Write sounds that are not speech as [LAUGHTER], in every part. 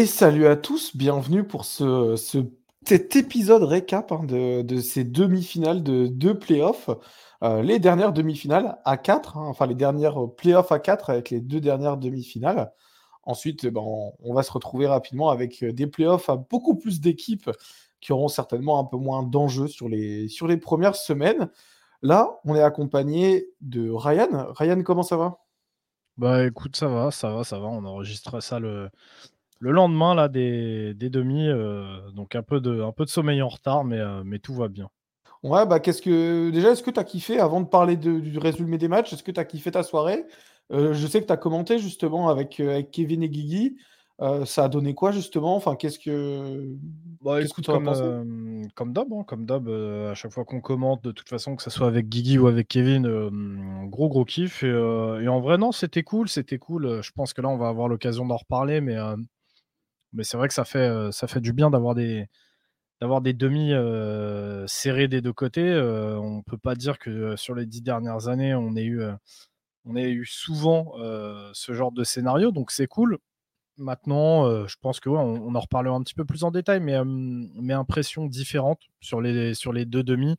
Et salut à tous, bienvenue pour ce, cet épisode récap hein, de, ces demi-finales de deux playoffs. Euh, les dernières demi-finales à 4, hein, enfin les dernières playoffs à 4 avec les deux dernières demi-finales. Ensuite, ben, on, va se retrouver rapidement avec des playoffs à beaucoup plus d'équipes qui auront certainement un peu moins d'enjeux sur les, sur les premières semaines. Là, on est accompagné de Ryan. Ryan, comment ça va? Bah écoute, ça va, ça va, ça va. On enregistre ça le, le lendemain là, des, des demi, euh, donc un peu, de, un peu de sommeil en retard, mais, euh, mais tout va bien. Ouais, bah qu'est-ce que. Déjà, est-ce que tu as kiffé, avant de parler du résumé des matchs, est-ce que tu as kiffé ta soirée? Euh, Je sais que tu as commenté justement avec, avec Kevin et Guigui. ça a donné quoi justement? Enfin, qu'est-ce que. Bah, qu'est-ce que tu comme, comme d'hab, hein, comme d'hab, à chaque fois qu'on commente, de toute façon, que ce soit avec Guigui ou avec Kevin, gros gros kiff. Et, et, en vrai, non, c'était cool, c'était cool. Je pense que là, on va avoir l'occasion d'en reparler, mais mais c'est vrai que ça fait, euh, ça fait du bien d'avoir des, d'avoir des demi euh, serrés des deux côtés. Euh, on ne peut pas dire que sur les dix dernières années, on ait eu, on eu souvent ce genre de scénario, donc c'est cool. Maintenant, je pense que on, en reparlera un petit peu plus en détail, mais, mais impression différente sur les, sur les deux demi.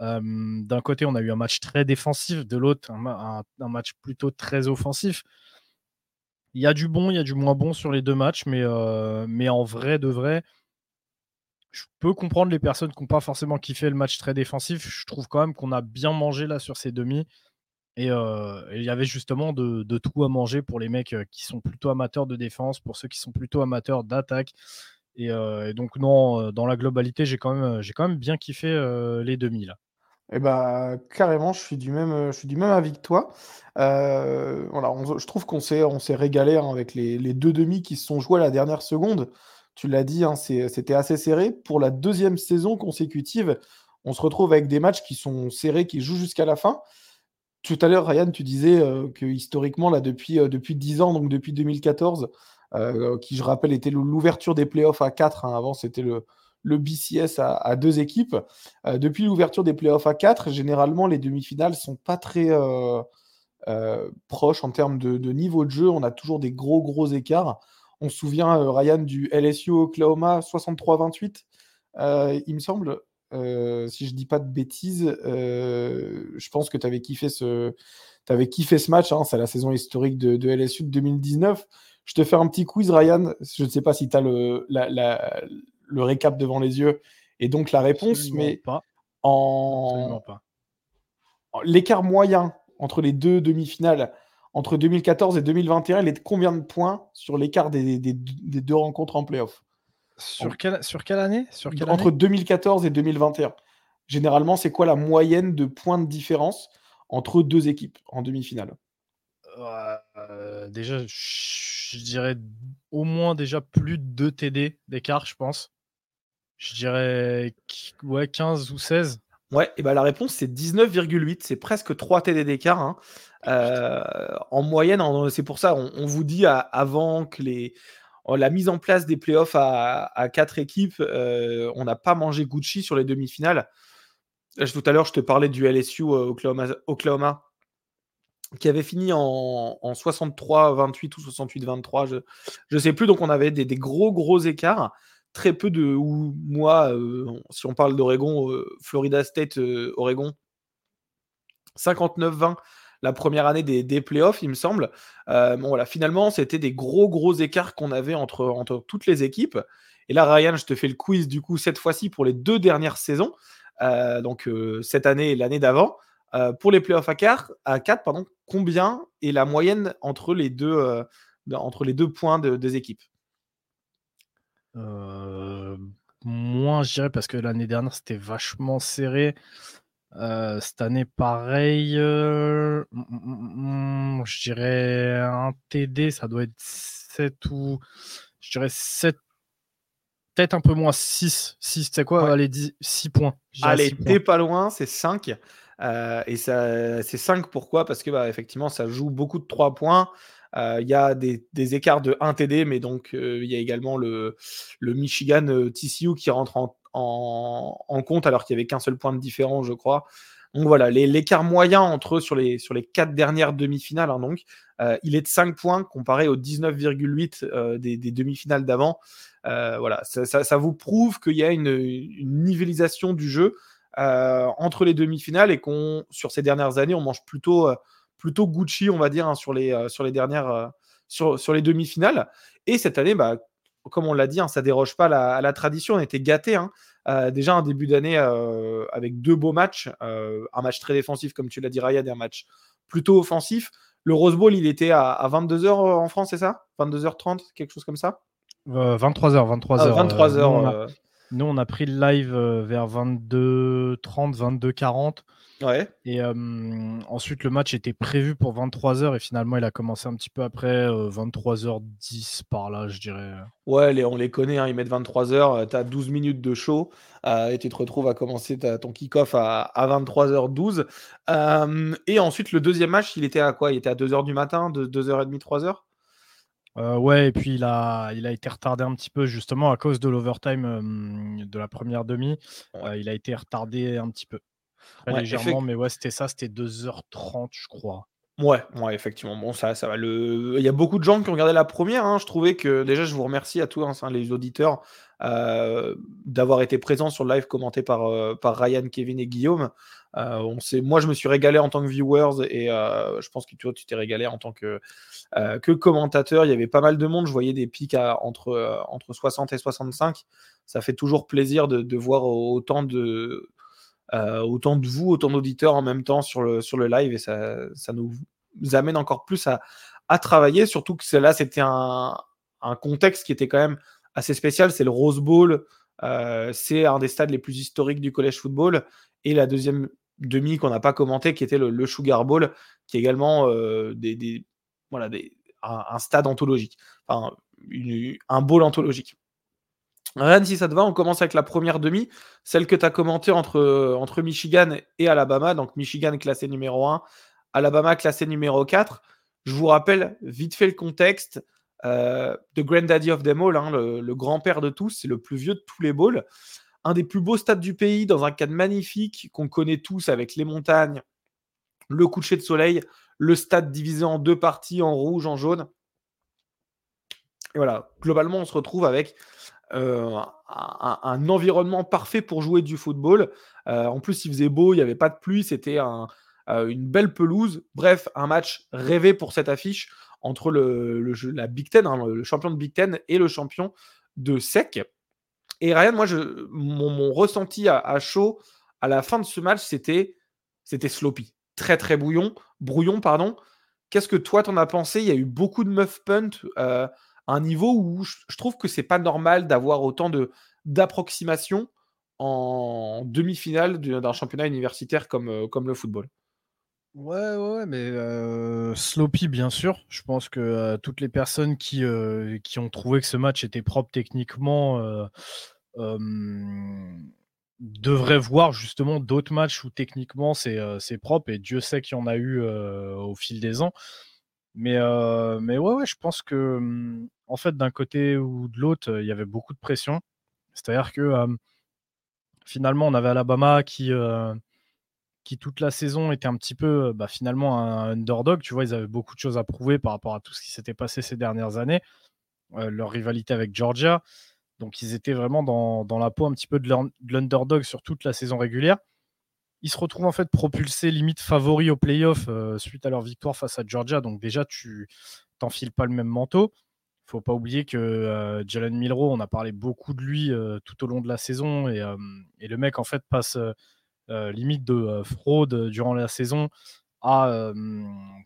D'un côté, on a eu un match très défensif, de l'autre, un, match plutôt très offensif. Il y a du bon, il y a du moins bon sur les deux matchs, mais, euh, en vrai de vrai, je peux comprendre les personnes qui n'ont pas forcément kiffé le match très défensif. Je trouve quand même qu'on a bien mangé là sur ces demi. Et euh, il y avait justement de, tout à manger pour les mecs euh, qui sont plutôt amateurs de défense, pour ceux qui sont plutôt amateurs d'attaque. Et, donc, non, dans la globalité, j'ai quand, même, quand même bien kiffé les demi là. Eh bah, carrément, je suis du même, je suis du même avis que toi. Euh, voilà, je trouve qu'on s'est, on s'est régalé hein, avec les, deux demi qui se sont joués à la dernière seconde. Tu l'as dit, hein, c'était assez serré. Pour la deuxième saison consécutive, on se retrouve avec des matchs qui sont serrés, qui jouent jusqu'à la fin. Tout à l'heure, Ryan, tu disais euh, que historiquement, là, depuis, euh, depuis 10 ans, donc depuis 2014, qui, je rappelle, était l'ouverture des playoffs à 4, hein, avant, c'était le, le BCS à, deux équipes. Euh, depuis l'ouverture des playoffs à 4, généralement, les demi-finales sont pas très euh, euh, proches en termes de, niveau de jeu. On a toujours des gros, gros écarts. On se souvient, Ryan, du LSU Oklahoma 63-28, il me semble. si je dis pas de bêtises, je pense que tu avais kiffé ce, match. Hein. c'est la saison historique de, LSU de 2019. Je te fais un petit quiz, Ryan. Je ne sais pas si tu as le, le récap devant les yeux et donc la réponse, mais pas. en l'écart moyen entre les deux demi-finales entre 2014 et 2021, il est de combien de points sur l'écart des, deux rencontres en playoff? Sur, sur quelle année? Sur quelle Entre 2014 et 2021. Généralement, c'est quoi la moyenne de points de différence entre deux équipes en demi-finale? Euh, Déjà, je dirais au moins déjà plus de 2 TD d'écart, je pense. Je dirais ouais, 15 ou 16. Ouais, et ben la réponse c'est 19,8, c'est presque 3 TD d'écart. Hein. Euh, en moyenne, c'est pour ça, on, vous dit avant que les, la mise en place des playoffs à, à 4 équipes, euh, on n'a pas mangé Gucci sur les demi-finales. Tout à l'heure, je te parlais du LSU euh, Oklahoma, qui avait fini en, 63-28 ou 68-23, je ne sais plus. Donc on avait des, des gros, gros écarts très peu de. Ou moi, euh, si on parle d'Oregon, euh, Florida State, euh, Oregon, 59-20 la première année des, des, playoffs, il me semble. voilà, finalement, c'était des gros, gros écarts qu'on avait entre, toutes les équipes. Et là, Ryan, je te fais le quiz, du coup, cette fois-ci pour les deux dernières saisons. donc, cette année et l'année d'avant. pour les playoffs à 4, à 4 pardon, combien est la moyenne entre les deux points des équipes? Euh, moins, je dirais, parce que l'année dernière, c'était vachement serré. Euh, cette année, pareil. Euh, mm, mm, mm, je dirais un TD, ça doit être 7 ou. Je dirais 7. Peut-être un peu moins 6. 6, c'est quoi? Allez, 6 points. Allez, t'es pas loin, c'est 5. et ça, c'est 5 pourquoi? Parce que bah, effectivement, ça joue beaucoup de 3 points. Euh, il y a des, écarts de 1 TD, mais donc euh, il y a également le, Michigan euh, TCU qui rentre en, compte alors qu'il n'y avait qu'un seul point de différence, je crois. Donc voilà, l'écart moyen entre sur les, sur les quatre dernières demi-finales, hein, donc, il est de 5 points comparé aux 19,8 des, demi-finales d'avant. voilà, ça, vous prouve qu'il y a une, une nivellisation du jeu entre les demi-finales et qu'on, sur ces dernières années, on mange plutôt, plutôt Gucci, on va dire, hein, sur, les, sur les dernières, sur, sur les demi-finales. Et cette année, bah, comme on l'a dit, hein, ça déroge pas à la tradition. On était gâtés. Hein. Euh, déjà un début d'année euh, avec deux beaux matchs, euh, un match très défensif comme tu l'as dit Ryan et un match plutôt offensif. Le Rose Bowl, il était à, 22h en France, c'est ça? 22h30, quelque chose comme ça? 23h, 23h. 23h. Nous, on a pris le live vers 22h30, 22h40. Ouais. Et ensuite, le match était prévu pour 23h et finalement, il a commencé un petit peu après, 23h10 par là, je dirais. Ouais, on les connaît, hein, ils mettent 23h, tu as 12 minutes de show et tu te retrouves à commencer ton kick-off à, 23h12. et ensuite, le deuxième match, il était à quoi? Il était à 2h du matin, de 2h30, 3h ouais, et puis il a, il a été retardé un petit peu justement à cause de l'overtime de la première demi. il a été retardé un petit peu légèrement, mais ouais, c'était ça, c'était 2h30, je crois. Ouais, ouais, effectivement. Bon, ça, ça va. Le... Il y a beaucoup de gens qui ont regardé la première. Hein. Je trouvais que déjà, je vous remercie à tous hein, les auditeurs euh, d'avoir été présents sur le live commenté par, euh, par Ryan, Kevin et Guillaume. Euh, on sait, moi, je me suis régalé en tant que viewers et je pense que tu tu t'es régalé en tant que, que commentateur. Il y avait pas mal de monde. Je voyais des pics à, entre, entre 60 et 65. Ça fait toujours plaisir de, de voir autant de euh, autant de vous, autant d'auditeurs en même temps sur le, sur le live et ça, ça nous amène encore plus à, travailler, surtout que là c'était un, un, contexte qui était quand même assez spécial, c'est le Rose Bowl, euh, c'est un des stades les plus historiques du collège football et la deuxième demi qu'on n'a pas commenté qui était le, Sugar Bowl, qui est également euh, des, des, voilà, des, un, stade anthologique, enfin un bowl anthologique. Rien, si ça te va, on commence avec la première demi, celle que tu as commentée entre, entre Michigan et Alabama. Donc Michigan classé numéro 1, Alabama classé numéro 4. Je vous rappelle vite fait le contexte. Euh, The Granddaddy of them all, hein, le, grand-père de tous, c'est le plus vieux de tous les bowls. Un des plus beaux stades du pays, dans un cadre magnifique qu'on connaît tous avec les montagnes, le coucher de soleil, le stade divisé en deux parties, en rouge, en jaune. Et voilà, globalement, on se retrouve avec euh, un, environnement parfait pour jouer du football. Euh, en plus, il faisait beau, il n'y avait pas de pluie, c'était euh, une belle pelouse. Bref, un match rêvé pour cette affiche entre le, la Big Ten, hein, le champion de Big Ten et le champion de SEC. Et Ryan, moi, je, mon, ressenti à, chaud à la fin de ce match, c'était c'était sloppy, très très bouillon, brouillon, pardon. Qu'est-ce que toi t'en as pensé? Il y a eu beaucoup de muff punt un niveau où je, trouve que c'est pas normal d'avoir autant de d'approximation en demi-finale d'un championnat universitaire comme, euh, comme le football. Ouais, ouais, mais euh, sloppy, bien sûr. Je pense que euh, toutes les personnes qui, qui ont trouvé que ce match était propre techniquement devraient voir justement d'autres matchs où techniquement c'est propre, et Dieu sait qu'il y en a eu au fil des ans. Mais, mais ouais, ouais, je pense que mmh, en fait, d'un côté ou de l'autre, il y avait beaucoup de pression. C'est-à-dire que finalement, on avait Alabama qui, qui, toute la saison, était un petit peu bah, finalement un underdog. Tu vois, ils avaient beaucoup de choses à prouver par rapport à tout ce qui s'était passé ces dernières années. leur rivalité avec Georgia. Donc, ils étaient vraiment dans la peau un petit peu de l'underdog sur toute la saison régulière. Ils se retrouvent en fait propulsés limite favoris au playoff suite à leur victoire face à Georgia. Donc, déjà, tu t'enfiles pas le même manteau. Faut pas oublier que euh, Jalen Milrow, on a parlé beaucoup de lui euh, tout au long de la saison. Et, euh, et, le mec en fait passe limite de fraude durant la saison à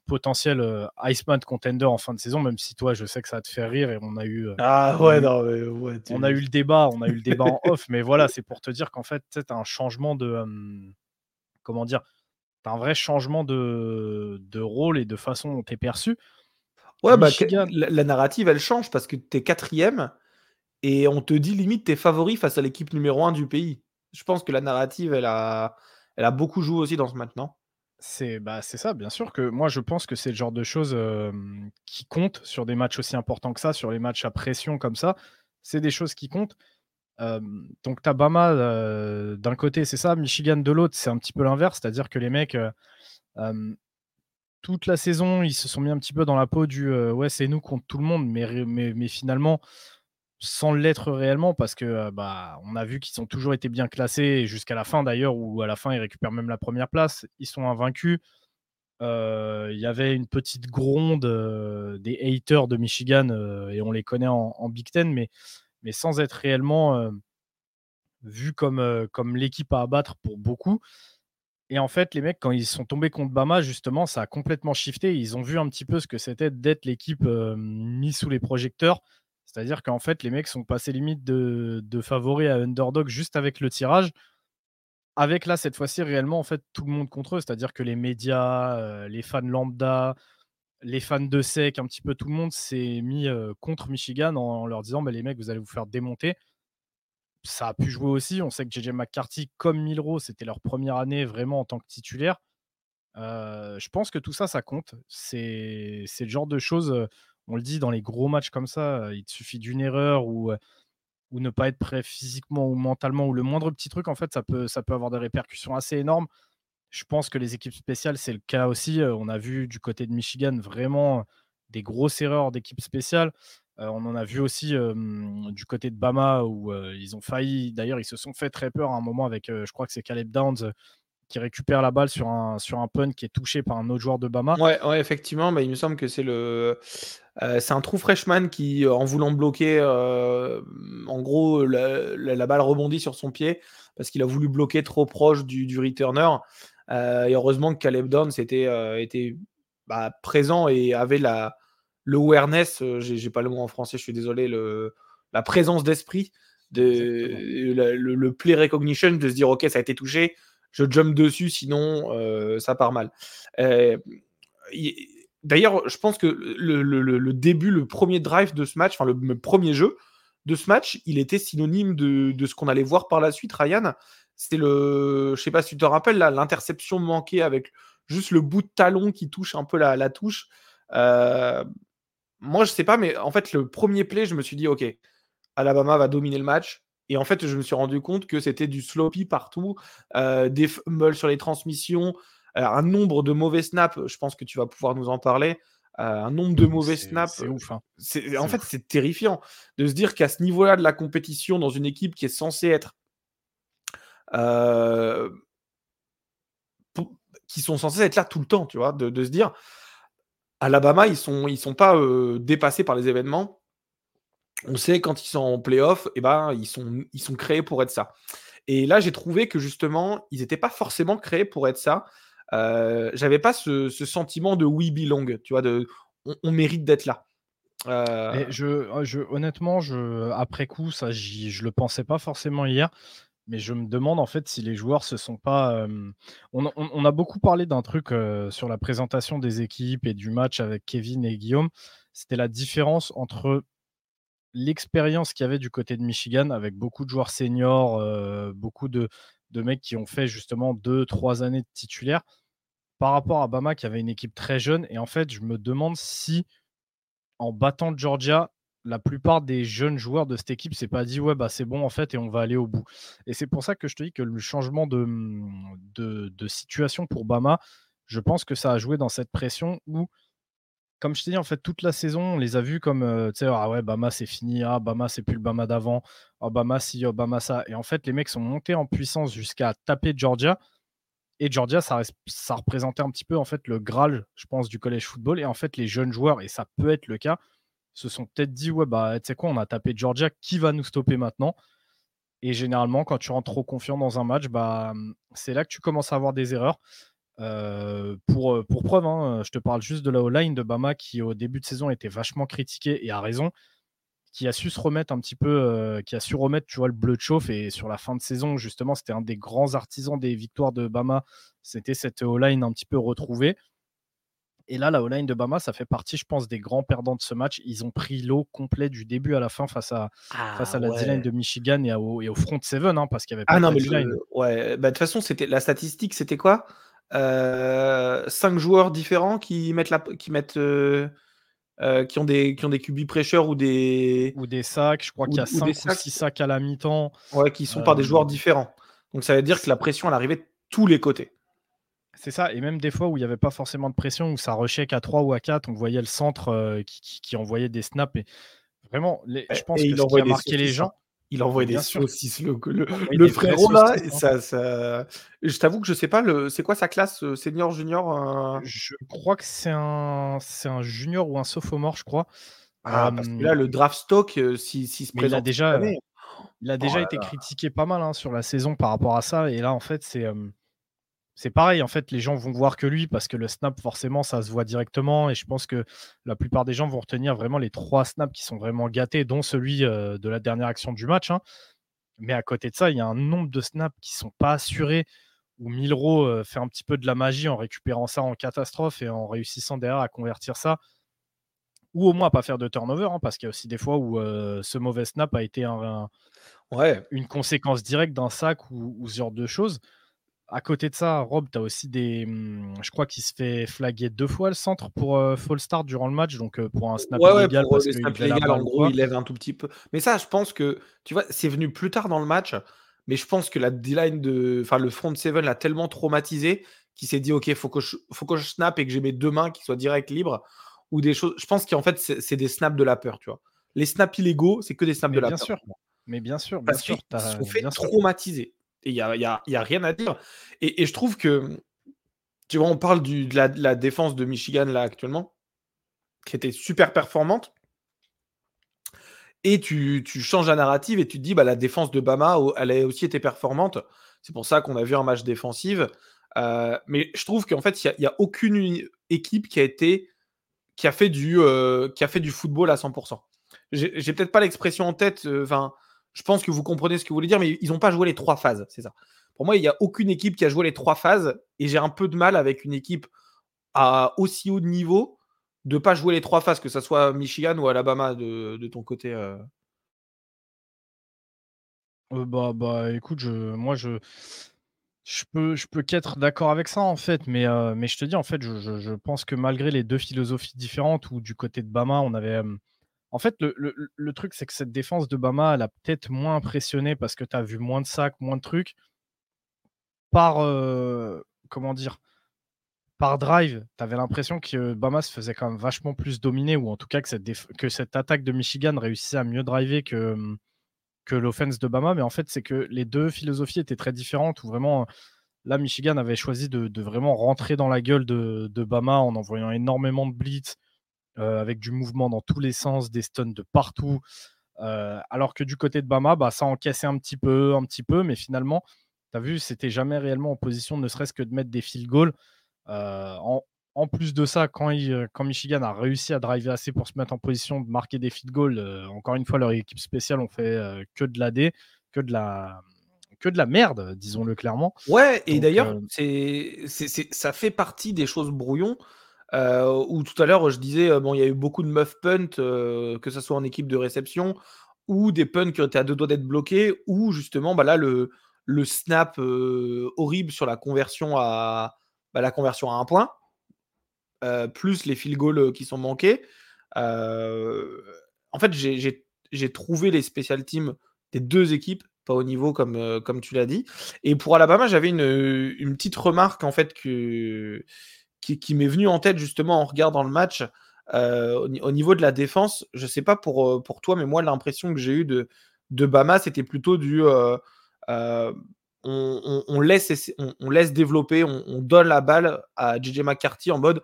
potentiel Iceman contender en fin de saison, même si toi je sais que ça te fait rire et on a eu ah ouais, non, on a eu le débat, on a eu le débat en off, mais voilà c'est pour te dire qu'en fait c'est un changement de comment dire, un vrai changement de, de rôle et de façon dont tu es perçu. Ouais, bah, la, narrative, elle change parce que tu es quatrième et on te dit limite t'es favori face à l'équipe numéro un du pays. Je pense que la narrative, elle a, elle a beaucoup joué aussi dans ce non? C'est bah, ça, bien sûr que moi je pense que c'est le genre de choses qui comptent sur des matchs aussi importants que ça, sur les matchs à pression comme ça. C'est des choses qui comptent. Donc, tu Bama d'un côté, c'est ça, Michigan de l'autre, c'est un petit peu l'inverse, c'est-à-dire que les mecs, toute la saison, ils se sont mis un petit peu dans la peau du ouais, c'est nous contre tout le monde, mais, mais, mais finalement, sans l'être réellement, parce que bah, on a vu qu'ils ont toujours été bien classés jusqu'à la fin d'ailleurs, où à la fin ils récupèrent même la première place, ils sont invaincus. Il y avait une petite gronde des haters de Michigan, et on les connaît en Big Ten, mais mais sans être réellement vu comme, comme l'équipe à abattre pour beaucoup. Et en fait, les mecs, quand ils sont tombés contre Bama, justement, ça a complètement shifté. Ils ont vu un petit peu ce que c'était d'être l'équipe mise sous les projecteurs. C'est-à-dire qu'en fait, les mecs sont passés limite de, de favoris à underdog juste avec le tirage. Avec là, cette fois-ci, réellement, en fait, tout le monde contre eux. C'est-à-dire que les médias, les fans lambda, les fans de SEC, un petit peu tout le monde s'est mis contre Michigan en, leur disant les mecs, vous allez vous faire démonter. Ça a pu jouer aussi. On sait que JJ McCarthy, comme Milro, c'était leur première année vraiment en tant que titulaire. je pense que tout ça, ça compte. C'est le genre de choses, on le dit dans les gros matchs comme ça, il te suffit d'une erreur ou, ou ne pas être prêt physiquement ou mentalement, ou le moindre petit truc, en fait, ça peut, ça peut avoir des répercussions assez énormes. Je pense que les équipes spéciales, c'est le cas aussi. On a vu du côté de Michigan vraiment des grosses erreurs d'équipes spéciales. on en a vu aussi du côté de Bama où ils ont failli. D'ailleurs, ils se sont fait très peur à un moment avec, je crois que c'est Caleb Downs qui récupère la balle sur un, sur un punt qui est touché par un autre joueur de Bama. Ouais, ouais effectivement, bah, il me semble que c'est le. c'est un trou freshman qui, en voulant bloquer, en gros, la, balle rebondit sur son pied parce qu'il a voulu bloquer trop proche du, du returner. Euh, et heureusement que Caleb Downs était, euh, était bah, présent et avait la, le awareness, euh, j'ai pas le mot en français, je suis désolé, le, la présence d'esprit, de, le, play recognition, de se dire ok, ça a été touché, je jump dessus, sinon ça part mal. D'ailleurs, je pense que le, le, début, le premier drive de ce match, enfin le, premier jeu de ce match, il était synonyme de, de ce qu'on allait voir par la suite, Ryan. C'est le, je sais pas si tu te rappelles, l'interception manquée avec juste le bout de talon qui touche un peu la, touche. Euh, moi, je sais pas, mais en fait, le premier play, je me suis dit, ok, Alabama va dominer le match. Et en fait, je me suis rendu compte que c'était du sloppy partout, euh, des fumbles sur les transmissions, euh, un nombre de mauvais snaps. Je pense que tu vas pouvoir nous en parler. un nombre de mauvais snaps. C'est ouf. Hein. En fait, c'est terrifiant de se dire qu'à ce niveau-là de la compétition, dans une équipe qui est censée être qui sont censés être là tout le temps, tu vois, de, se dire, Alabama, ils sont, ils sont pas dépassés par les événements. On sait quand ils sont en playoff, et eh ben, ils sont, ils sont créés pour être ça. Et là, j'ai trouvé que justement, ils n'étaient pas forcément créés pour être ça. Euh, J'avais pas ce, sentiment de we belong, tu vois, de on, mérite d'être là. Euh je, je, honnêtement, je, après coup, ça, je le pensais pas forcément hier. Mais je me demande en fait si les joueurs se sont pas. On, a beaucoup parlé d'un truc sur la présentation des équipes et du match avec Kevin et Guillaume. C'était la différence entre l'expérience qu'il y avait du côté de Michigan avec beaucoup de joueurs seniors, beaucoup de, de, mecs qui ont fait justement deux, trois années de titulaire par rapport à Bama qui avait une équipe très jeune. Et en fait, je me demande si en battant Georgia, la plupart des jeunes joueurs de cette équipe s'est pas dit ouais bah c'est bon en fait et on va aller au bout. Et c'est pour ça que je te dis que le changement de, de, situation pour Bama, je pense que ça a joué dans cette pression où, comme je t'ai dit en fait toute la saison, on les a vus comme tu sais ah ouais Bama c'est fini, ah Bama c'est plus le Bama d'avant, ah Bama si, oh Bama ça. Et en fait les mecs sont montés en puissance jusqu'à taper Georgia. Et Georgia, ça, ça représentait un petit peu en fait le Graal, je pense, du collège football. Et en fait, les jeunes joueurs, et ça peut être le cas, se sont peut-être dit ouais bah tu sais quoi on a tapé Georgia qui va nous stopper maintenant? Et généralement quand tu rentres trop confiant dans un match bah c'est là que tu commences à avoir des erreurs. Euh, pour, euh, pour preuve hein, je te parle juste de la O-line de Bama qui au début de saison était vachement critiqué et a raison qui a su se remettre un petit peu euh, qui a su remettre tu vois le bleu de chauffe. Et sur la fin de saison justement c'était un des grands artisans des victoires de Bama. C'était cette O-line un petit peu retrouvée et là, la O-line de Bama, ça fait partie, je pense, des grands perdants de ce match. Ils ont pris l'eau complet du début à la fin face à, face à la D-line de Michigan et, au, et au front seven, hein, parce qu'il y avait pas ah non, mais ouais, bah, de toute façon, c'était la statistique, c'était quoi? Euh, Cinq joueurs différents qui mettent la, qui mettent euh, qui ont des qui ont des QB pressure ou des ou des sacs. Je crois qu'il y a 5 ou 6 sacs à la mi-temps. Ouais, qui sont par des joueurs différents. Donc ça veut dire que la pression elle arrivait de tous les côtés. C'est ça, et même des fois où il n'y avait pas forcément de pression, où ça rushait qu'à 3 ou à 4, on voyait le centre qui, envoyait des snaps. Et vraiment, je pense que ce qui a marqué les gens, il envoie des saucisses, le, le, frérot là. Hein. Ça, ça... Je t'avoue que je sais pas, le... c'est quoi sa classe euh, senior, junior euh? Je crois que c'est un... c'est un junior ou un sophomore, je crois. Ah, parce que là, le draft stock, euh, s'il si, se présente. Il a déjà, il a déjà oh été critiqué pas mal hein, sur la saison par rapport à ça. Et là, en fait, c'est c'est pareil, en fait, les gens vont voir que lui parce que le snap, forcément, ça se voit directement. Et je pense que la plupart des gens vont retenir vraiment les trois snaps qui sont vraiment gâtés, dont celui euh, de la dernière action du match. Hein. Mais à côté de ça, il y a un nombre de snaps qui sont pas assurés où Milro euh, fait un petit peu de la magie en récupérant ça en catastrophe et en réussissant derrière à convertir ça. Ou au moins à pas faire de turnover, hein, parce qu'il y a aussi des fois où euh, ce mauvais snap a été une conséquence directe d'un sac ou, ou ce genre de choses. À côté de ça, Rob, tu as aussi des. Mmh, je crois qu'il se fait flaguer deux fois le centre pour euh, fall start durant le match, donc euh, pour un snap légal. parce en gros, il lève un tout petit peu. Mais ça, je pense que, tu vois, c'est venu plus tard dans le match, mais je pense que la D-line de. Enfin, le front seven l'a tellement traumatisé qu'il s'est dit, OK, faut que, je, faut que je snap et que j'ai mes deux mains qui soient direct libres. Ou des choses. Je pense qu'en fait, c'est des snaps de la peur, tu vois. Les snaps illégaux, c'est que des snaps de la bien peur. Sûr. Mais bien sûr, bien sûr. Ils sont fait traumatiser. Et il n'y a, y a, rien à dire. Et, je trouve que, tu vois, on parle de, la, défense de Michigan là actuellement, qui était super performante. Et tu, changes la narrative et tu te dis, bah, la défense de Bama, elle a aussi été performante. C'est pour ça qu'on a vu un match défensif. Euh, mais je trouve qu'en fait, il n'y a, aucune équipe qui a été qui a fait du, euh, qui a fait du football à 100%. J'ai peut-être pas l'expression en tête. Euh, je pense que vous comprenez ce que vous voulez dire, mais ils n'ont pas joué les trois phases, c'est ça. Pour moi, il n'y a aucune équipe qui a joué les trois phases, et j'ai un peu de mal avec une équipe à aussi haut de niveau de pas jouer les trois phases, que ce soit Michigan ou Alabama de, ton côté. Euh. Euh, bah, bah, écoute, moi, je, je peux, je peux qu'être d'accord avec ça, en fait, mais, euh, mais je te dis, en fait, je, pense que malgré les deux philosophies différentes, ou du côté de Bama, on avait en fait, le, truc, c'est que cette défense de Bama, elle a peut-être moins impressionné parce que tu as vu moins de sacs, moins de trucs. Par, euh, comment dire, par drive, tu avais l'impression que Bama se faisait quand même vachement plus dominer, ou en tout cas que cette, que cette attaque de Michigan réussissait à mieux driver que, que l'offense de Bama. Mais en fait, c'est que les deux philosophies étaient très différentes, où vraiment, là, Michigan avait choisi de, vraiment rentrer dans la gueule de, de Bama en envoyant énormément de blitz avec du mouvement dans tous les sens, des stuns de partout. Euh, alors que du côté de Bama, bah, ça encaissait un petit peu, un petit peu, mais finalement, tu as vu, c'était jamais réellement en position ne serait-ce que de mettre des field goals. Euh, en, plus de ça, quand, quand, Michigan a réussi à driver assez pour se mettre en position de marquer des field goals, encore une fois, leur équipe spéciale ont fait que de l'AD, que de la que de la merde, disons-le clairement. Ouais, et d'ailleurs, c'est, ça fait partie des choses brouillons. Euh, ou tout à l'heure, je disais, euh, bon, il y a eu beaucoup de muff punt, euh, que ce soit en équipe de réception, ou des punts qui été à deux doigts d'être bloqués, ou justement, bah là, le, le snap horrible sur la conversion à, bah, la conversion à un point, plus les field goals qui sont manqués. en fait, j'ai trouvé les special teams des deux équipes pas au niveau comme, comme tu l'as dit. Et pour Alabama, j'avais une, une, petite remarque en fait que, qui, m'est venu en tête justement en regardant le match. Euh, au, niveau de la défense, je sais pas pour, euh, pour toi, mais moi, l'impression que j'ai eue de, de Bama, c'était plutôt du. Euh, on, laisse, on, laisse développer, on, donne la balle à JJ McCarthy en mode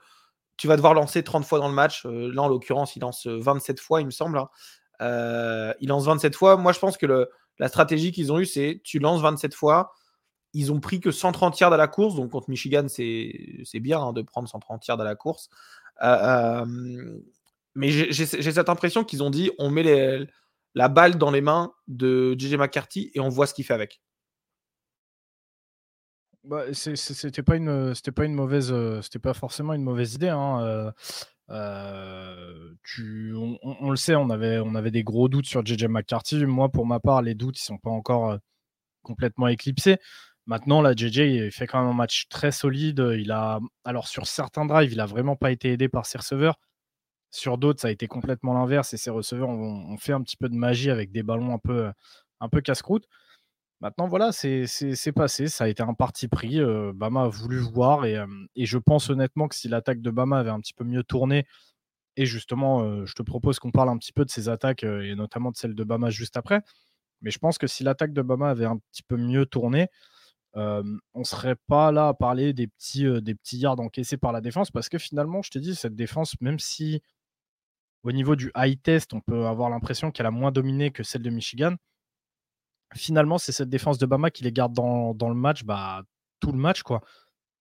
tu vas devoir lancer 30 fois dans le match. là, en l'occurrence, il lance 27 fois, il me semble. Hein. il lance 27 fois. Moi, je pense que la stratégie qu'ils ont eue, c'est tu lances 27 fois, ils ont pris que 130 yards à la course, donc contre Michigan, c'est bien hein, de prendre 130 yards à la course. Euh, euh, mais j'ai cette impression qu'ils ont dit on met la balle dans les mains de JJ McCarthy et on voit ce qu'il fait avec. Bah, c'était pas une c'était pas une mauvaise c'était pas forcément une mauvaise idée hein, euh, on, le sait on avait on avait des gros doutes sur JJ McCarthy moi pour ma part les doutes ils sont pas encore complètement éclipsés Maintenant, là, JJ fait quand même un match très solide. Il a, alors sur certains drives, il a vraiment pas été aidé par ses receveurs. Sur d'autres, ça a été complètement l'inverse et ces receveurs ont, fait un petit peu de magie avec des ballons un peu, un peu casse-croûte. Maintenant, voilà, c'est passé. Ça a été un parti pris. Bama a voulu voir et, et, je pense honnêtement que si l'attaque de Bama avait un petit peu mieux tourné, et justement, je te propose qu'on parle un petit peu de ces attaques et notamment de celle de Bama juste après. Mais je pense que si l'attaque de Bama avait un petit peu mieux tourné, on ne serait pas là à parler des petits, yards encaissés par la défense parce que finalement, je te dis, cette défense, même si au niveau du high test, on peut avoir l'impression qu'elle a moins dominé que celle de Michigan, finalement, c'est cette défense de Bama qui les garde dans, le match, bah, tout le match. quoi.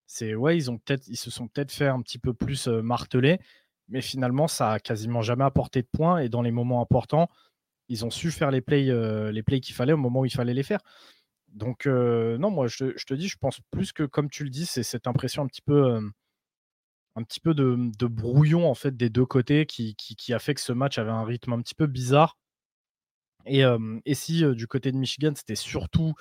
C'est ouais, ils, ont ils se sont peut-être fait un petit peu plus marteler, mais finalement, ça a quasiment jamais apporté de points et dans les moments importants, ils ont su faire les les plays qu'il fallait au moment où il fallait les faire. Donc, non, moi, je, te dis, je pense plus que, comme tu le dis, c'est cette impression un petit peu, de, brouillon en fait des deux côtés qui, a fait que ce match avait un rythme un petit peu bizarre. Et, et si du côté de Michigan, c'était surtout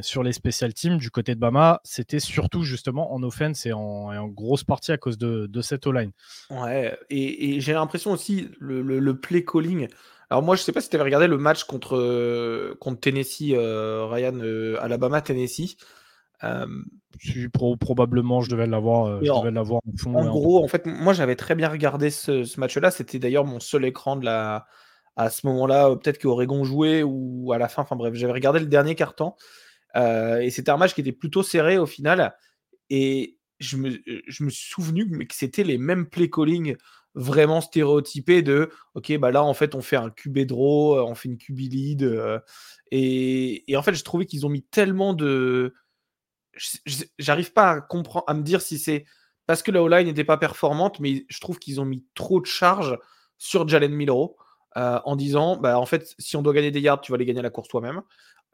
sur les special teams, du côté de Bama, c'était surtout justement en offense et en, grosse partie à cause de, cette O-line. Ouais, et, j'ai l'impression aussi le, play calling. Alors moi, je sais pas si tu avais regardé le match contre, contre Tennessee, Ryan, Alabama, Tennessee. probablement, je devais l'avoir en, fond. En gros, en fait, moi j'avais très bien regardé ce, match-là. C'était d'ailleurs mon seul écran de la, à ce moment-là. Peut-être qu'Oregon jouait ou à la fin. Enfin bref, j'avais regardé le dernier carton. Euh, et c'était un match qui était plutôt serré au final. Et je me, je me suis souvenu que c'était les mêmes play calling vraiment stéréotypés de ok bah là en fait on fait un QB draw on fait une QB lead euh, et, et, en fait je trouvais qu'ils ont mis tellement de j'arrive pas à comprendre, à me dire si c'est parce que la O-line n'était pas performante, mais je trouve qu'ils ont mis trop de charge sur Jalen Milrow euh, en disant, bah, en fait, si on doit gagner des yards, tu vas les gagner à la course toi-même.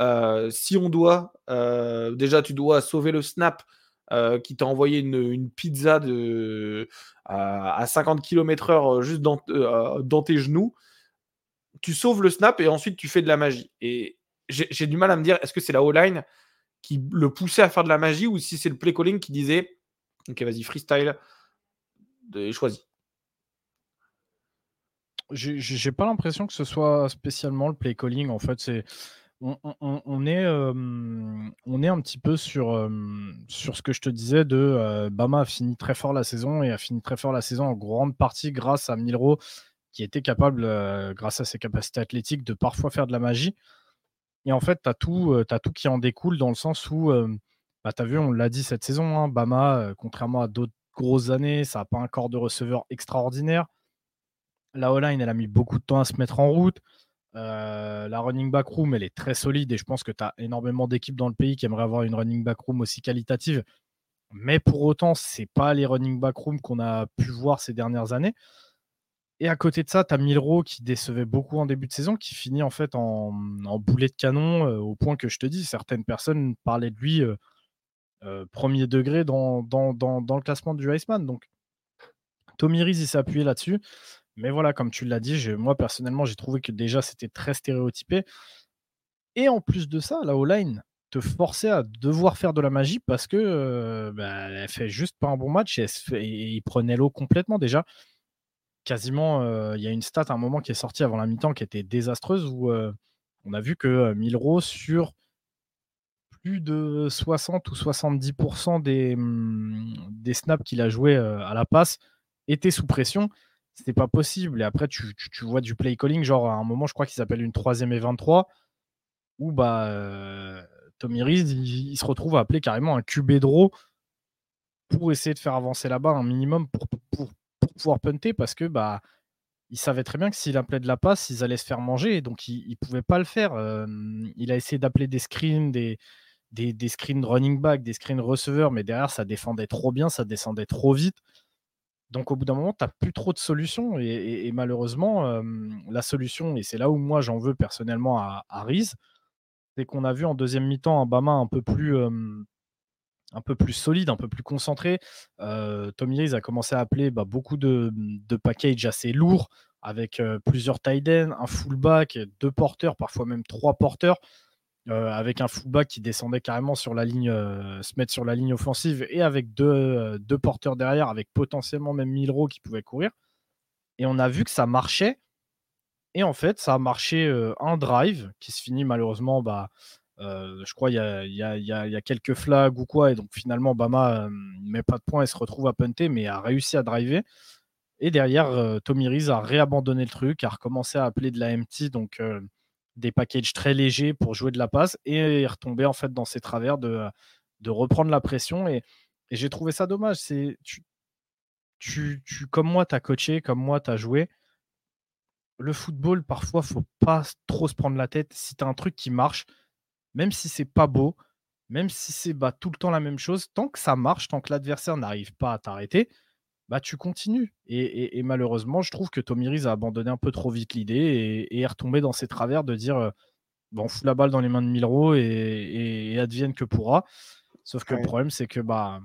Euh, si on doit, euh, déjà, tu dois sauver le snap qui t'a envoyé une, pizza de, à 50 km/h juste dans, dans tes genoux. Tu sauves le snap et ensuite tu fais de la magie. Et j'ai du mal à me dire, est-ce que c'est la O-line qui le poussait à faire de la magie ou si c'est le play calling qui disait Ok, vas-y, freestyle, choisis. J'ai pas l'impression que ce soit spécialement le play calling. En fait, c'est on, est, un petit peu sur, ce que je te disais de Bama a fini très fort la saison et a fini très fort la saison en grande partie grâce à Milro qui était capable, grâce à ses capacités athlétiques, de parfois faire de la magie. Et en fait, tu as, tout, tout qui en découle dans le sens où, bah, tu as vu, on l'a dit cette saison, hein, Bama, contrairement à d'autres grosses années, ça n'a pas un corps de receveur extraordinaire. La O-line, elle a mis beaucoup de temps à se mettre en route. La running back room, elle est très solide et je pense que tu as énormément d'équipes dans le pays qui aimeraient avoir une running back room aussi qualitative. Mais pour autant, ce n'est pas les running back room qu'on a pu voir ces dernières années. Et à côté de ça, tu as Milro qui décevait beaucoup en début de saison, qui finit en fait en, boulet de canon, euh, au point que je te dis, certaines personnes parlaient de lui euh, euh, premier degré dans, dans, le classement du Iceman. Donc, Tommy Reese, il s'est appuyé là-dessus. Mais voilà, comme tu l'as dit, moi personnellement, j'ai trouvé que déjà c'était très stéréotypé. Et en plus de ça, la O-line te forçait à devoir faire de la magie parce que bah, elle fait juste pas un bon match et, il prenait l'eau complètement déjà quasiment, il y a une stat à un moment qui est sortie avant la mi-temps qui était désastreuse où on a vu que Milro sur plus de 60 ou 70% des, mmh, des snaps qu'il a joué à la passe était sous pression. C'était pas possible. Et après, tu, vois du play calling, genre à un moment, je crois qu'il s'appelle une troisième et 23, où bah, Tommy Reese, il, se retrouve à appeler carrément un QB draw pour essayer de faire avancer là-bas un minimum pour, pouvoir punter parce que bah il savait très bien que s'il appelait de la passe, ils allaient se faire manger, donc il ne pouvait pas le faire. il a essayé d'appeler des screens, des, des, des, screens running back, des screens receveurs, mais derrière, ça défendait trop bien, ça descendait trop vite. Donc au bout d'un moment, tu n'as plus trop de solutions, et, malheureusement, la solution, et c'est là où moi j'en veux personnellement à, à c'est qu'on a vu en deuxième mi-temps un Bama un peu plus solide, un peu plus concentré. Euh, Tommy Hayes a commencé à appeler bah, beaucoup de, de, packages assez lourds avec plusieurs tight ends, un fullback, deux porteurs, parfois même trois porteurs, euh, avec un fullback qui descendait carrément sur la ligne, se mettre sur la ligne offensive et avec deux, deux, porteurs derrière, avec potentiellement même Milro qui pouvait courir. Et on a vu que ça marchait. Et en fait, ça a marché un drive qui se finit malheureusement, bah, je crois, il y a, quelques flags ou quoi. Et donc finalement, Bama ne met pas de points et se retrouve à punter, mais a réussi à driver. Et derrière, Tommy Reese a réabandonné le truc, a recommencé à appeler de la MT, donc des packages très légers pour jouer de la passe, et est retombé en fait dans ses travers de, de reprendre la pression. Et, j'ai trouvé ça dommage. C'est tu, tu, tu, comme moi, tu as coaché, comme moi, tu as joué. Le football, parfois, faut pas trop se prendre la tête. Si tu as un truc qui marche, même si c'est pas beau, même si c'est bah, tout le temps la même chose, tant que ça marche, tant que l'adversaire n'arrive pas à t'arrêter, bah, tu continues. Et, malheureusement, je trouve que Tommy Rees a abandonné un peu trop vite l'idée et, est retombé dans ses travers de dire bon, on fout la balle dans les mains de Milro et, advienne que pourra. Sauf que le problème, c'est que bah,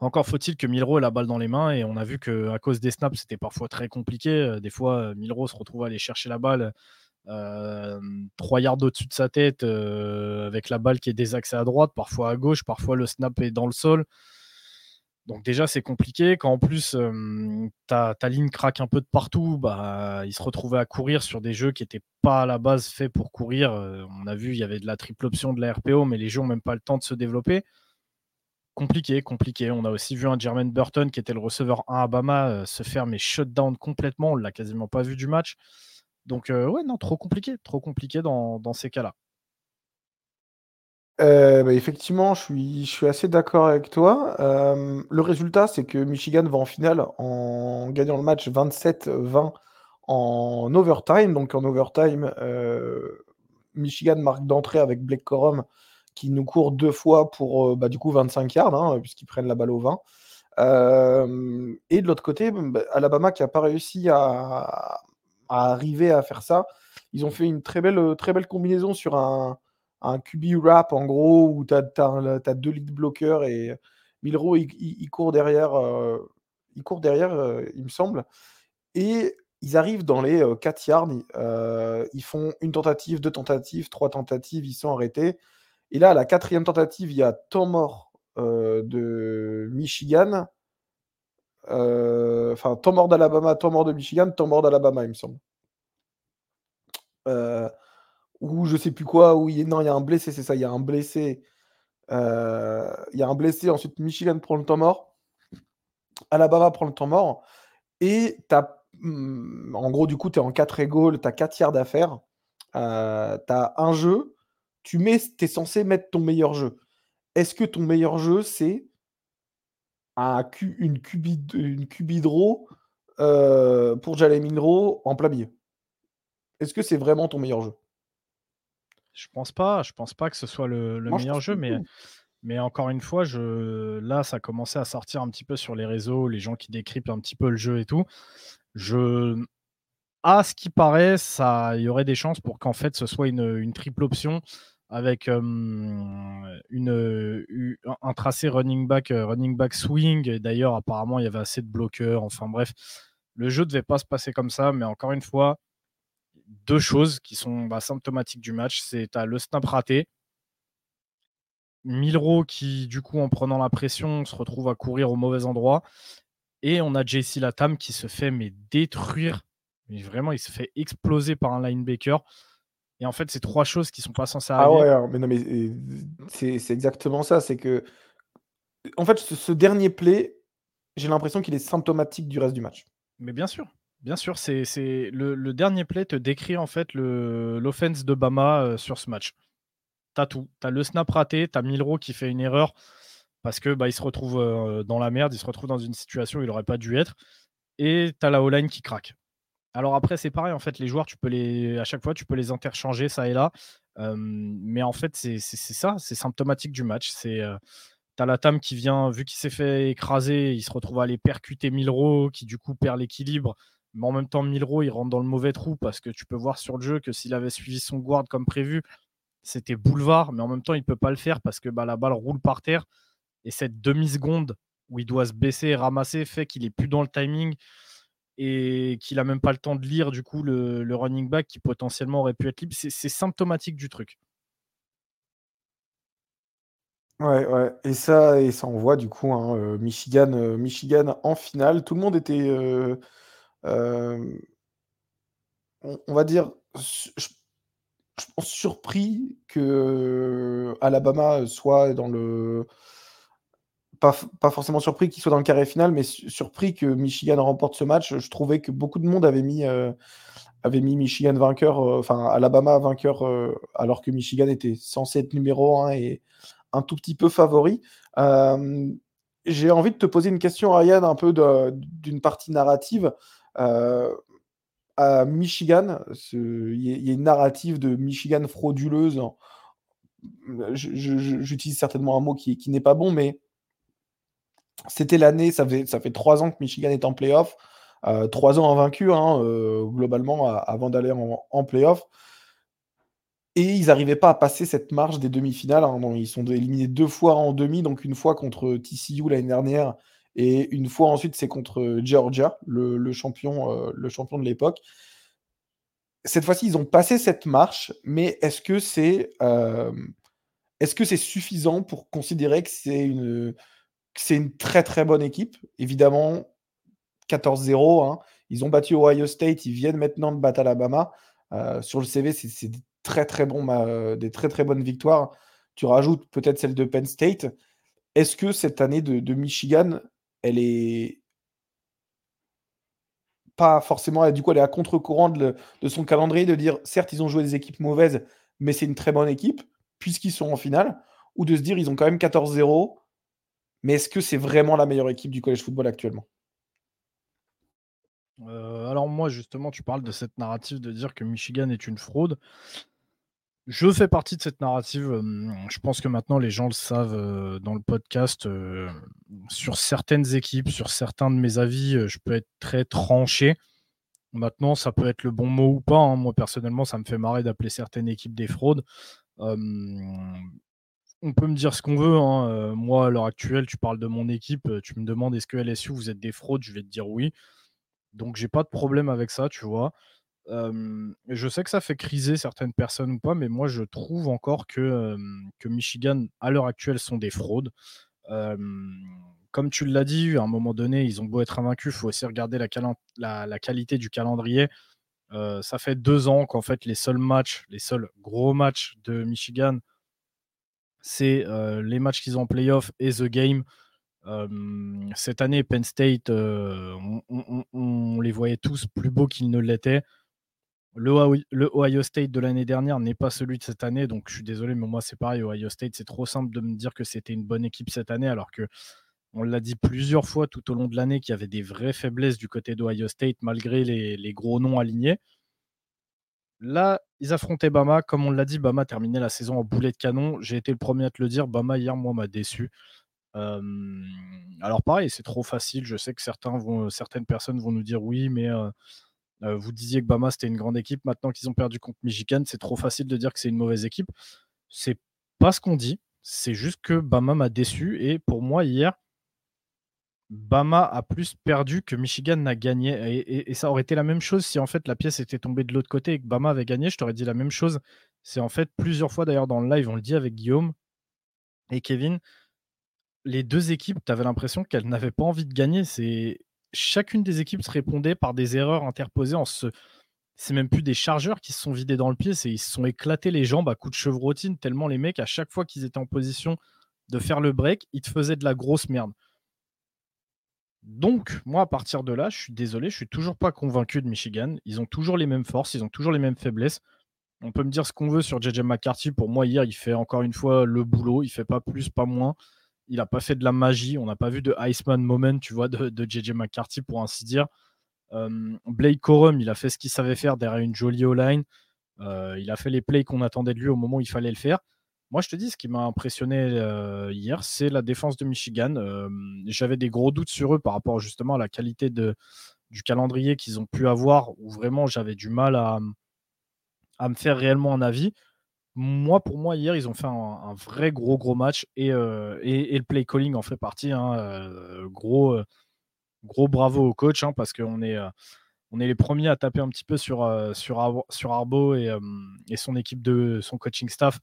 encore faut-il que Milro ait la balle dans les mains et on a vu qu'à cause des snaps, c'était parfois très compliqué. Des fois, Milro se retrouve à aller chercher la balle euh, trois yards au-dessus de sa tête avec la balle qui est désaxée à droite, parfois à gauche, parfois le snap est dans le sol. Donc déjà, c'est compliqué. Quand en plus, ta, ligne craque un peu de partout, bah, il se retrouvait à courir sur des jeux qui n'étaient pas à la base faits pour courir. on a vu, il y avait de la triple option de la RPO, mais les jeux n'ont même pas le temps de se développer. Compliqué, compliqué. On a aussi vu un Jermaine Burton, qui était le receveur 1 à Bama, se faire mais shutdown complètement. On l'a quasiment pas vu du match. Donc, ouais, non, trop compliqué, trop compliqué dans ces cas-là. Euh, bah, effectivement, je suis, assez d'accord avec toi. Euh, le résultat, c'est que Michigan va en finale en gagnant le match 27-20 en overtime. Donc en overtime, euh, Michigan marque d'entrée avec Blake Corum qui nous court deux fois pour bah, du coup 25 yards, hein, puisqu'ils prennent la balle au 20. et de l'autre côté, bah, Alabama qui n'a pas réussi à, à, arriver à faire ça. Ils ont fait une très belle, très belle combinaison sur un, un QB rap en gros où tu as, deux lead bloqueurs et Milro il, court derrière, euh, il court derrière, euh, il me semble. Et ils arrivent dans les 4 euh, yards, ils font une tentative, deux tentatives, trois tentatives, ils sont arrêtés. Et là, à la quatrième tentative, il y a temps mort de Michigan. Enfin, temps mort d'Alabama, temps mort de Michigan, temps mort d'Alabama, il me semble ou je sais plus quoi, où il, non, il y a un blessé, c'est ça, il y a un blessé. Euh, il y a un blessé, ensuite Michigan prend le temps mort. Alabama prend le temps mort. Et as, hmm, en gros, du coup, tu es en 4 égaux, tu as 4 tiers d'affaires. Euh, tu as un jeu, tu mets, es censé mettre ton meilleur jeu. Est-ce que ton meilleur jeu, c'est un, une, une cubidro euh, pour Jalen Minro en plein milieu? Est-ce que c'est vraiment ton meilleur jeu? Je pense pas. Je pense pas que ce soit le, meilleur jeu, mais, mais encore une fois, je, là, ça a commencé à sortir un petit peu sur les réseaux, les gens qui décryptent un petit peu le jeu et tout. Je, à ce qui paraît, ça, il y aurait des chances pour qu'en fait ce soit une, triple option avec une, un tracé running back, running back swing. D'ailleurs, apparemment, il y avait assez de bloqueurs. Enfin bref, le jeu ne devait pas se passer comme ça, mais encore une fois, deux choses qui sont bah, symptomatiques du match. C'est as le snap raté. Milro qui, du coup, en prenant la pression, se retrouve à courir au mauvais endroit. Et on a JC Latam qui se fait mais détruire. Mais vraiment, il se fait exploser par un linebacker. Et en fait, c'est trois choses qui sont pas censées ah arriver. Ah ouais, mais non, mais c'est exactement ça. C'est que, en fait, ce dernier play, j'ai l'impression qu'il est symptomatique du reste du match. Mais bien sûr. Bien sûr, c'est le, dernier play te décrit en fait l'offense de Bama euh, sur ce match. T'as tout. T'as le snap raté, t'as Milro qui fait une erreur parce que bah, se retrouve euh, dans la merde, il se retrouve dans une situation où il n'aurait pas dû être, et t'as la O-line qui craque. Alors après, c'est pareil, en fait, les joueurs, tu peux les, à chaque fois, tu peux les interchanger, ça et là. mais en fait, c'est ça, c'est symptomatique du match. C'est euh, T'as la Tam qui vient, vu qu'il s'est fait écraser, il se retrouve à aller percuter Milro, qui du coup perd l'équilibre. Mais en même temps, Milro, il rentre dans le mauvais trou parce que tu peux voir sur le jeu que s'il avait suivi son guard comme prévu, c'était boulevard. Mais en même temps, il ne peut pas le faire parce que bah, la balle roule par terre. Et cette demi-seconde où il doit se baisser et ramasser fait qu'il est plus dans le timing et qu'il n'a même pas le temps de lire du coup le, running back qui potentiellement aurait pu être libre. C'est symptomatique du truc. Ouais, ouais. Et ça, et ça on voit du coup hein, euh, Michigan, euh, Michigan en finale. Tout le monde était. Euh, on, va dire, je, pense surpris que Alabama soit dans le. Pas, pas forcément surpris qu'il soit dans le carré final, mais surpris que Michigan remporte ce match. Je trouvais que beaucoup de monde avait mis, avait mis Michigan vainqueur, enfin Alabama vainqueur, alors que Michigan était censé être numéro 1 et un tout petit peu favori. J'ai envie de te poser une question, Ryan, un peu d'une partie narrative. Euh, à Michigan, il y, a une narrative de Michigan frauduleuse. J'utilise certainement un mot qui, n'est pas bon, mais c'était l'année, ça fait, trois ans que Michigan est en playoff. Euh, trois ans invaincus, hein, euh, globalement, avant d'aller en, en playoff. Et ils n'arrivaient pas à passer cette marge des demi-finales. Hein, ils sont éliminés deux fois en demi, donc une fois contre TCU l'année dernière, et une fois ensuite c'est contre Georgia, le, champion, euh, le champion de l'époque. Cette fois-ci, ils ont passé cette marche, mais est-ce que c'est euh, est-ce que suffisant pour considérer que c'est une, une très très bonne équipe? Évidemment, 14-0, hein. ils ont battu Ohio State, ils viennent maintenant de battre Alabama. Euh, sur le CV, c'est très très euh, des très très bonnes victoires. Tu rajoutes peut-être celle de Penn State. Est-ce que cette année de, Michigan, elle est pas forcément, du coup, elle est à contre-courant de, son calendrier, de dire certes, ils ont joué des équipes mauvaises, mais c'est une très bonne équipe, puisqu'ils sont en finale, ou de se dire ils ont quand même 14-0, mais est-ce que c'est vraiment la meilleure équipe du college football actuellement? Euh, alors moi justement tu parles de cette narrative de dire que Michigan est une fraude. Je fais partie de cette narrative. je pense que maintenant les gens le savent dans le podcast. sur certaines équipes, sur certains de mes avis, je peux être très tranché. Maintenant, ça peut être le bon mot ou pas. Hein. Moi, personnellement, ça me fait marrer d'appeler certaines équipes des fraudes. on peut me dire ce qu'on veut. Hein. moi, à l'heure actuelle, tu parles de mon équipe. Tu me demandes est-ce que LSU, vous êtes des fraudes? Je vais te dire oui. Donc, j'ai pas de problème avec ça, tu vois je sais que ça fait criser certaines personnes ou pas, mais moi je trouve encore que, que Michigan, à l'heure actuelle, sont des fraudes. comme tu l'as dit, à un moment donné, ils ont beau être invaincus, il faut aussi regarder la, qualité du calendrier. ça fait deux ans qu'en fait les seuls matchs, les seuls gros matchs de Michigan, c'est les matchs qu'ils ont en playoff et The Game. cette année, Penn State, on, on, les voyait tous plus beaux qu'ils ne l'étaient. Le, Ohio State de l'année dernière n'est pas celui de cette année, donc je suis désolé, mais moi c'est pareil. Ohio State, c'est trop simple de me dire que c'était une bonne équipe cette année, alors que on l'a dit plusieurs fois tout au long de l'année qu'il y avait des vraies faiblesses du côté d'Ohio State malgré les, gros noms alignés. Là, ils affrontaient Bama. Comme on l'a dit, Bama terminait la saison en boulet de canon. J'ai été le premier à te le dire. Bama, hier, moi, m'a déçu. alors, pareil, c'est trop facile. Je sais que certains vont, certaines personnes vont nous dire oui, mais euh, euh, vous disiez que Bama c'était une grande équipe. Maintenant qu'ils ont perdu contre Michigan, c'est trop facile de dire que c'est une mauvaise équipe. C'est pas ce qu'on dit. C'est juste que Bama m'a déçu. Et pour moi, hier, Bama a plus perdu que Michigan n'a gagné. Et, ça aurait été la même chose si en fait la pièce était tombée de l'autre côté et que Bama avait gagné. Je t'aurais dit la même chose. C'est en fait plusieurs fois d'ailleurs dans le live, on le dit avec Guillaume et Kevin. Les deux équipes, tu avais l'impression qu'elles n'avaient pas envie de gagner. C'est chacune des équipes se répondait par des erreurs interposées en ce. C'est même plus des chargeurs qui se sont vidés dans le pied, c'est ils se sont éclatés les jambes à coups de chevrotine, tellement les mecs, à chaque fois qu'ils étaient en position de faire le break, ils te faisaient de la grosse merde. Donc, moi, à partir de là, je suis désolé, je suis toujours pas convaincu de Michigan. Ils ont toujours les mêmes forces, ils ont toujours les mêmes faiblesses. On peut me dire ce qu'on veut sur JJ McCarthy. Pour moi, hier, il fait encore une fois le boulot. Il fait pas plus, pas moins il n'a pas fait de la magie. On n'a pas vu de Iceman moment, tu vois, de, JJ McCarthy, pour ainsi dire. Euh, Blake Corum, il a fait ce qu'il savait faire derrière une jolie O-line. Euh, il a fait les plays qu'on attendait de lui au moment où il fallait le faire. Moi, je te dis, ce qui m'a impressionné euh, hier, c'est la défense de Michigan. J'avais des gros doutes sur eux par rapport justement à la qualité du calendrier qu'ils ont pu avoir, où vraiment j'avais du mal à me faire réellement un avis moi, pour moi, hier, ils ont fait un, vrai gros, gros match et, euh, et, le play calling en fait partie. Hein, euh, gros, euh, gros bravo au coach hein, parce qu'on est, on est les premiers à taper un petit peu sur, sur, sur Arbo et, et, son équipe de son coaching staff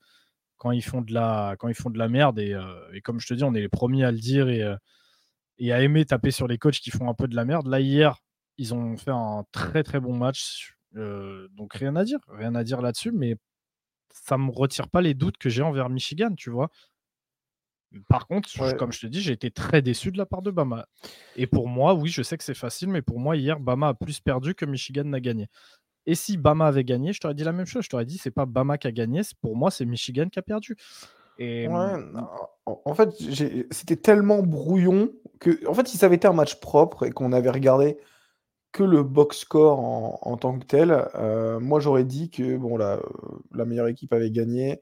quand ils font de la, quand ils font de la merde. Et, et comme je te dis, on est les premiers à le dire et, et à aimer taper sur les coachs qui font un peu de la merde. Là, hier, Ils ont fait un très très bon match. donc rien à dire, rien à dire là-dessus, mais ça me retire pas les doutes que j'ai envers Michigan, tu vois? Par contre, comme je te dis, j'ai été très déçu de la part de Bama. Et pour moi, oui, je sais que c'est facile, mais pour moi, hier, Bama a plus perdu que Michigan n'a gagné. Et si Bama avait gagné, je t'aurais dit la même chose. Je t'aurais dit, c'est pas Bama qui a gagné, pour moi, c'est Michigan qui a perdu. Et... en fait, c'était tellement brouillon que, en fait, si ça avait été un match propre et qu'on avait regardé que le box score en, tant que tel, euh, moi j'aurais dit que bon, la, la meilleure équipe avait gagné.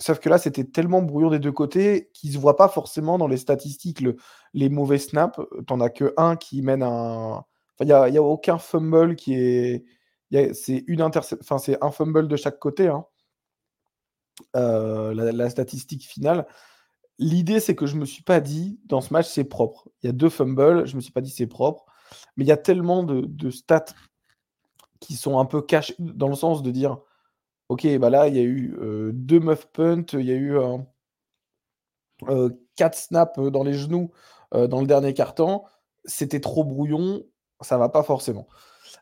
Sauf que là, c'était tellement brouillon des deux côtés qu'ils ne se voient pas forcément dans les statistiques les mauvais snaps. T'en as que un qui mène un. Il n'y a, a, aucun fumble qui est. C'est une Enfin, c'est un fumble de chaque côté. Hein. Euh, la, statistique finale. L'idée, c'est que je me suis pas dit, dans ce match, c'est propre. Il y a deux fumbles, je me suis pas dit c'est propre. Mais il y a tellement de, stats qui sont un peu cachés, dans le sens de dire Ok, bah là, il y a eu deux muff punts, il y a eu quatre snaps dans les genoux dans le dernier quart-temps. C'était trop brouillon, ça va pas forcément.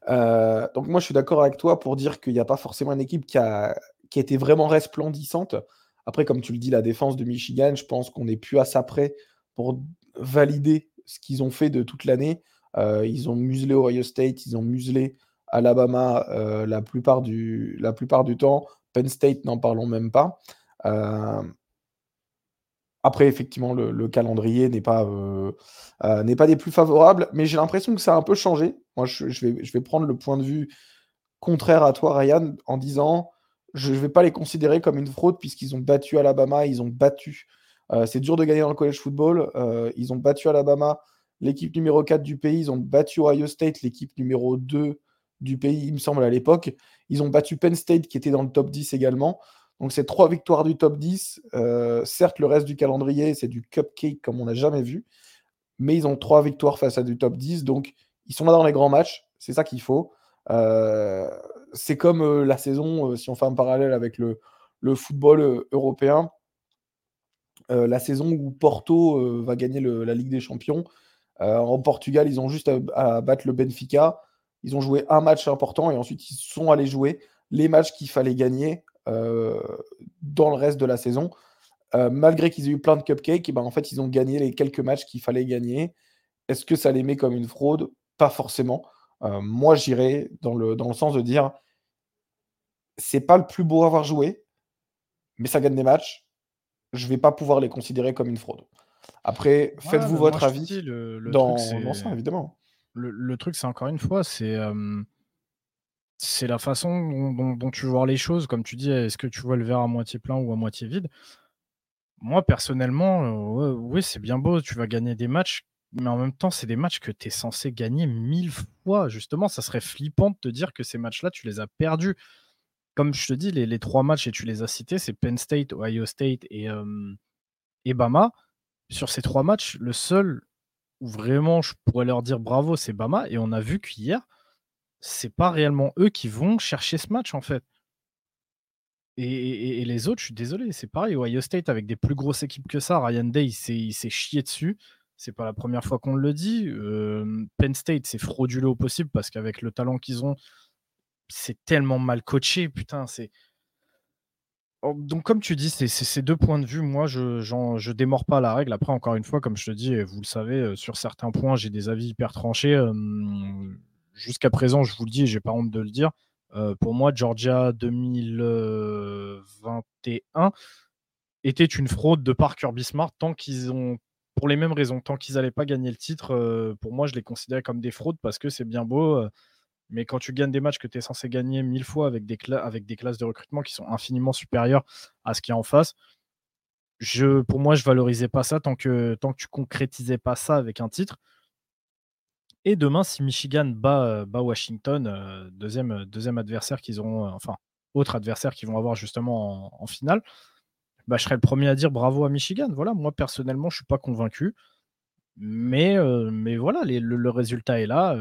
donc moi, je suis d'accord avec toi pour dire qu'il n'y a pas forcément une équipe qui a, qui été vraiment resplendissante. Après, comme tu le dis, la défense de Michigan, je pense qu'on n'est plus à ça près pour valider ce qu'ils ont fait de toute l'année. Ils ont muselé Ohio State, ils ont muselé Alabama euh, la, plupart du, la plupart du temps. Penn State, n'en parlons même pas. Euh, après, effectivement, le, calendrier n'est pas, euh, pas des plus favorables, mais j'ai l'impression que ça a un peu changé. Moi, je, vais, je vais prendre le point de vue contraire à toi, Ryan, en disant je ne vais pas les considérer comme une fraude puisqu'ils ont battu Alabama, ils ont battu. c'est dur de gagner dans le college football. ils ont battu Alabama, l'équipe numéro 4 du pays. Ils ont battu Ohio State, l'équipe numéro 2 du pays, il me semble, à l'époque. Ils ont battu Penn State, qui était dans le top 10 également. Donc, c'est trois victoires du top 10. Euh, certes, le reste du calendrier, c'est du cupcake comme on n'a jamais vu. Mais ils ont trois victoires face à du top 10. Donc, ils sont là dans les grands matchs. C'est ça qu'il faut. Euh, c'est comme euh, la saison, si on fait un parallèle avec le, le football européen, la saison où Porto va gagner la Ligue des Champions. En Portugal, ils ont juste à battre le Benfica. Ils ont joué un match important et ensuite ils sont allés jouer les matchs qu'il fallait gagner euh, dans le reste de la saison. Euh, malgré qu'ils aient eu plein de cupcakes, et ben en fait, ils ont gagné les quelques matchs qu'il fallait gagner. Est-ce que ça les met comme une fraude? Pas forcément. Euh, moi, j'irais dans le, dans le sens de dire c'est pas le plus beau à avoir joué, mais ça gagne des matchs. Je vais pas pouvoir les considérer comme une fraude. Après, faites-vous votre avis dans, dans ça, évidemment le, truc, c'est encore une fois, c'est c'est la façon dont, tu vois les choses. Comme tu dis, est-ce que tu vois le verre à moitié plein ou à moitié vide? Moi, personnellement, oui, c'est bien beau, tu vas gagner des matchs, mais en même temps, c'est des matchs que tu es censé gagner mille fois. Justement, ça serait flippant de te dire que ces matchs-là, tu les as perdus. Comme je te dis, les, trois matchs, et tu les as cités, c'est Penn State, Ohio State et, et Bama. Sur ces trois matchs, le seul où vraiment je pourrais leur dire bravo, c'est Bama. Et on a vu qu'hier, c'est pas réellement eux qui vont chercher ce match en fait. Et, les autres, je suis désolé, c'est pareil. Ohio State avec des plus grosses équipes que ça, Ryan Day, il s'est chié dessus. C'est pas la première fois qu'on le dit. Penn State, c'est frauduleux au possible parce qu'avec le talent qu'ils ont, c'est tellement mal coaché. Putain, c'est donc, comme tu dis, c'est ces deux points de vue. Moi, je ne démords pas la règle. Après, encore une fois, comme je te dis, vous le savez, euh, sur certains points, j'ai des avis hyper tranchés. Jusqu'à présent, je vous le dis et j'ai pas honte de le dire. Euh, pour moi, Georgia 2021 était une fraude de par Kirby Smart tant qu'ils ont, pour les mêmes raisons, tant qu'ils n'allaient pas gagner le titre. Euh, pour moi, je les considérais comme des fraudes parce que c'est bien beau. Mais quand tu gagnes des matchs que tu es censé gagner mille fois avec des, avec des classes de recrutement qui sont infiniment supérieures à ce qu'il y a en face, je, pour moi, je valorisais pas ça tant que, tant que tu concrétisais pas ça avec un titre. Et demain, si Michigan bat, bat Washington, euh, deuxième, deuxième adversaire qu'ils auront, euh, enfin, autre adversaire qu'ils vont avoir justement en, finale, bah, je serais le premier à dire bravo à Michigan. Voilà, moi personnellement, je suis pas convaincu. Mais, euh, mais voilà, le, résultat est là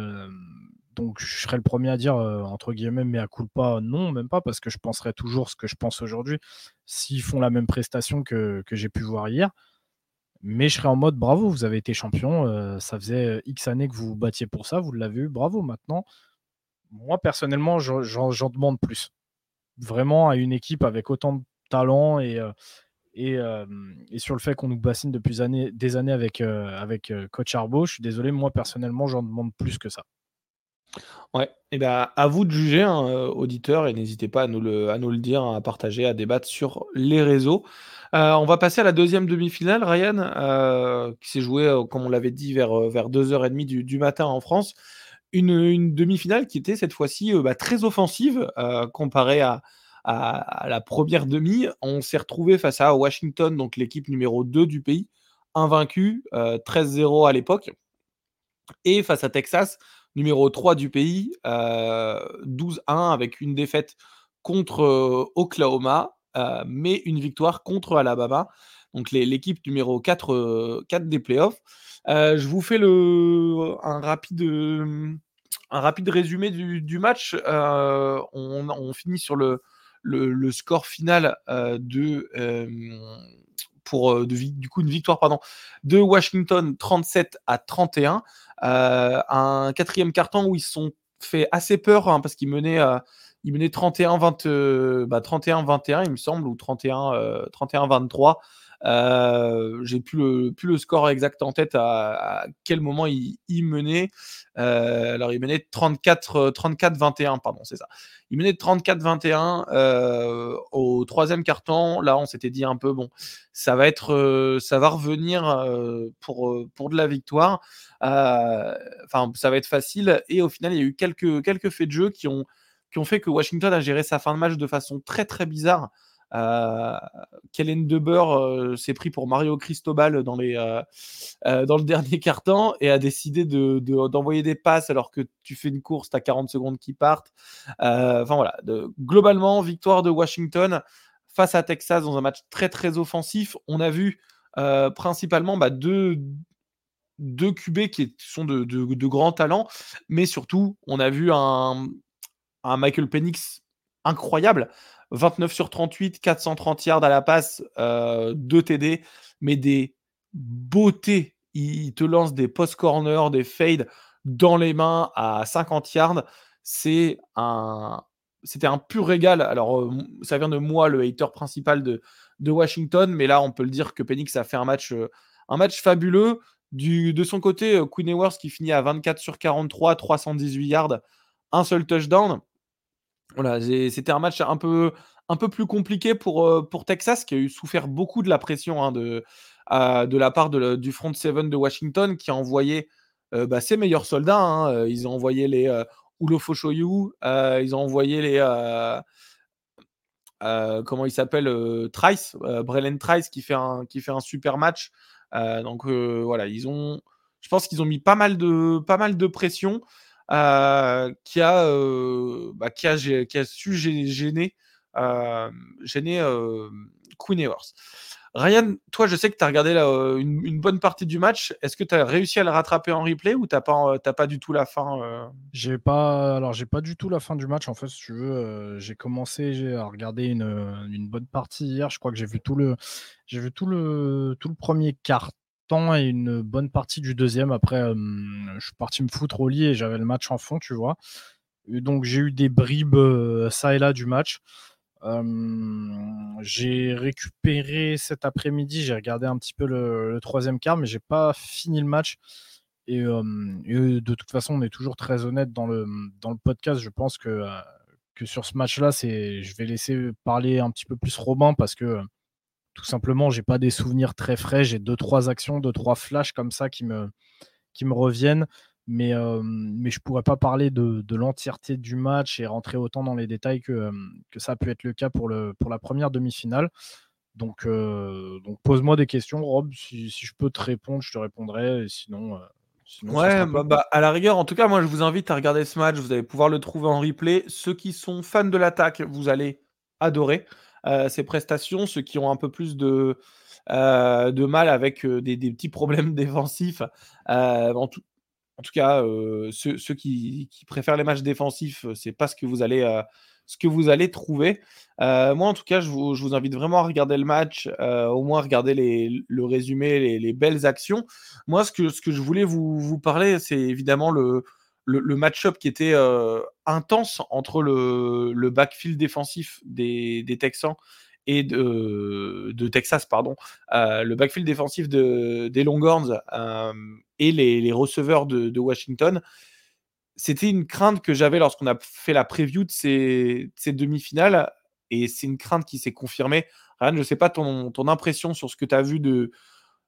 donc je serais le premier à dire, entre guillemets, mais à culpa, non, même pas, parce que je penserais toujours ce que je pense aujourd'hui, s'ils font la même prestation que, j'ai pu voir hier. Mais je serais en mode bravo, vous avez été champion. ça faisait X années que vous vous battiez pour ça, vous l'avez eu, bravo. Maintenant, moi personnellement, j'en demande plus. Vraiment à une équipe avec autant de talent et, et, sur le fait qu'on nous bassine depuis des années avec, avec Coach Arbo, je suis désolé, moi personnellement, j'en demande plus que ça. Ouais, et ben à vous de juger, hein, auditeurs, et n'hésitez pas à nous, le, à nous le dire, à partager, à débattre sur les réseaux. on va passer à la deuxième demi-finale, Ryan, qui s'est jouée, comme on l'avait dit, vers, vers 2h30 du, du matin en France. Une, demi-finale qui était cette fois-ci bah, très offensive comparée à, à, la première demi. On s'est retrouvé face à Washington, donc l'équipe numéro 2 du pays, invaincu, 13-0 à l'époque. Et face à Texas, numéro 3 du pays, 12-1 avec une défaite contre Oklahoma, mais une victoire contre Alabama. Donc l'équipe numéro 4, 4 des playoffs. je vous fais le, un, rapide, un rapide résumé du, match. on, finit sur le, le, score final de pour du coup une victoire pardon de Washington 37 à 31 un quatrième carton où ils se sont fait assez peur hein, parce qu'ils menaient ils menaient 31 20 bah, 31 21 il me semble ou 31 31 23 euh, j'ai plus le, score exact en tête à, quel moment il, menait. Euh, alors, il menait 34, 34-21, pardon, c'est ça. Il menait 34-21 euh, au troisième carton. Là, on s'était dit un peu, bon, ça va revenir pour, de la victoire. Enfin, ça va être facile. Et au final, il y a eu quelques, quelques faits de jeu qui ont, qui ont fait que Washington a géré sa fin de match de façon très, très bizarre. Euh, Kellen Deber euh, s'est pris pour Mario Cristobal dans, euh, euh, le [LAUGHS] dernier carton et a décidé d'envoyer de, des passes alors que tu fais une course, tu as 40 secondes qui partent. Enfin voilà, globalement, victoire de Washington face à Texas dans un match très très offensif. On a vu principalement bah, deux, deux QB qui sont de, de, grands talents, mais surtout, on a vu un, un Michael Penix incroyable. 29 sur 38, 430 yards à la passe, 2 euh, TD, mais des beautés. Il te lance des post-corner, des fades dans les mains à 50 yards. C'est un, c'était un pur régal. Alors, euh, ça vient de moi, le hater principal de, Washington, mais là, on peut le dire que Penix a fait un match, euh, un match fabuleux. Du, de son côté, Queen Ewers qui finit à 24 sur 43, 318 yards, un seul touchdown. C'était un match un peu, un peu plus compliqué pour, euh, pour Texas, qui a eu souffert beaucoup de la pression hein, de, de la part du front seven de Washington, qui a envoyé euh, bah, ses meilleurs soldats. Hein. Euh, ils ont envoyé les euh, Ulofoshoyu, ils ont envoyé les. comment il s'appelle Trice, Brelen Trice, qui fait, un, qui fait un super match. donc voilà, ils ont. Je pense qu'ils ont mis pas mal de, pas mal de pression. Euh, qui, a, euh, bah, qui, a, su gêner, euh, gêner Queen. Ryan, toi, je sais que tu as regardé une, bonne partie du match. Est-ce que tu as réussi à le rattraper en replay ou tu n'as pas, du tout la fin J'ai pas, alors j'ai pas du tout la fin du match. En fait, si tu veux, j'ai commencé à regarder une, bonne partie hier. Je crois que j'ai vu tout le, j'ai vu tout le, tout le premier quart et une bonne partie du deuxième. Après, je suis parti me foutre au lit et j'avais le match en fond, tu vois. donc j'ai eu des bribes ça et là du match. j'ai récupéré cet après-midi, j'ai regardé un petit peu le, troisième quart, mais j'ai pas fini le match. Et, de toute façon, on est toujours très honnête dans le, dans le podcast. Je pense que, que sur ce match-là, je vais laisser parler un petit peu plus Robin parce que tout simplement, j'ai pas des souvenirs très frais. J'ai deux, trois actions, deux, trois flashs comme ça qui me, qui me reviennent. Mais, euh, mais je pourrais pas parler de, de l'entièreté du match et rentrer autant dans les détails que, euh, que ça a pu être le cas pour, le, pour la première demi-finale. Donc, euh, donc pose-moi des questions, Rob. Si, si, je peux te répondre, je te répondrai. sinon, sinon ouais, bah, bah, à la rigueur, en tout cas, moi, je vous invite à regarder ce match. Vous allez pouvoir le trouver en replay. Ceux qui sont fans de l'attaque, vous allez adorer ses prestations, ceux qui ont un peu plus de, de mal avec des, petits problèmes [LAUGHS] défensifs. En tout, en, tout, cas, ceux, qui, préfèrent les matchs défensifs, c'est pas ce que vous allez ce que vous allez trouver. moi, en tout cas, je vous, invite vraiment à regarder le match, au moins regarder le résumé, les, belles actions. Moi, ce que, ce que je voulais vous, vous parler, c'est évidemment le, le, match-up qui était intense entre le, le, backfield défensif des, Texans et de, Texas, pardon, le backfield défensif de, des Longhorns et les, receveurs de, de Washington. C'était une crainte que j'avais lorsqu'on a fait la preview de ces, ces demi-finales et c'est une crainte qui s'est confirmée. Ryan, je ne sais pas ton, ton impression sur ce que tu as vu de,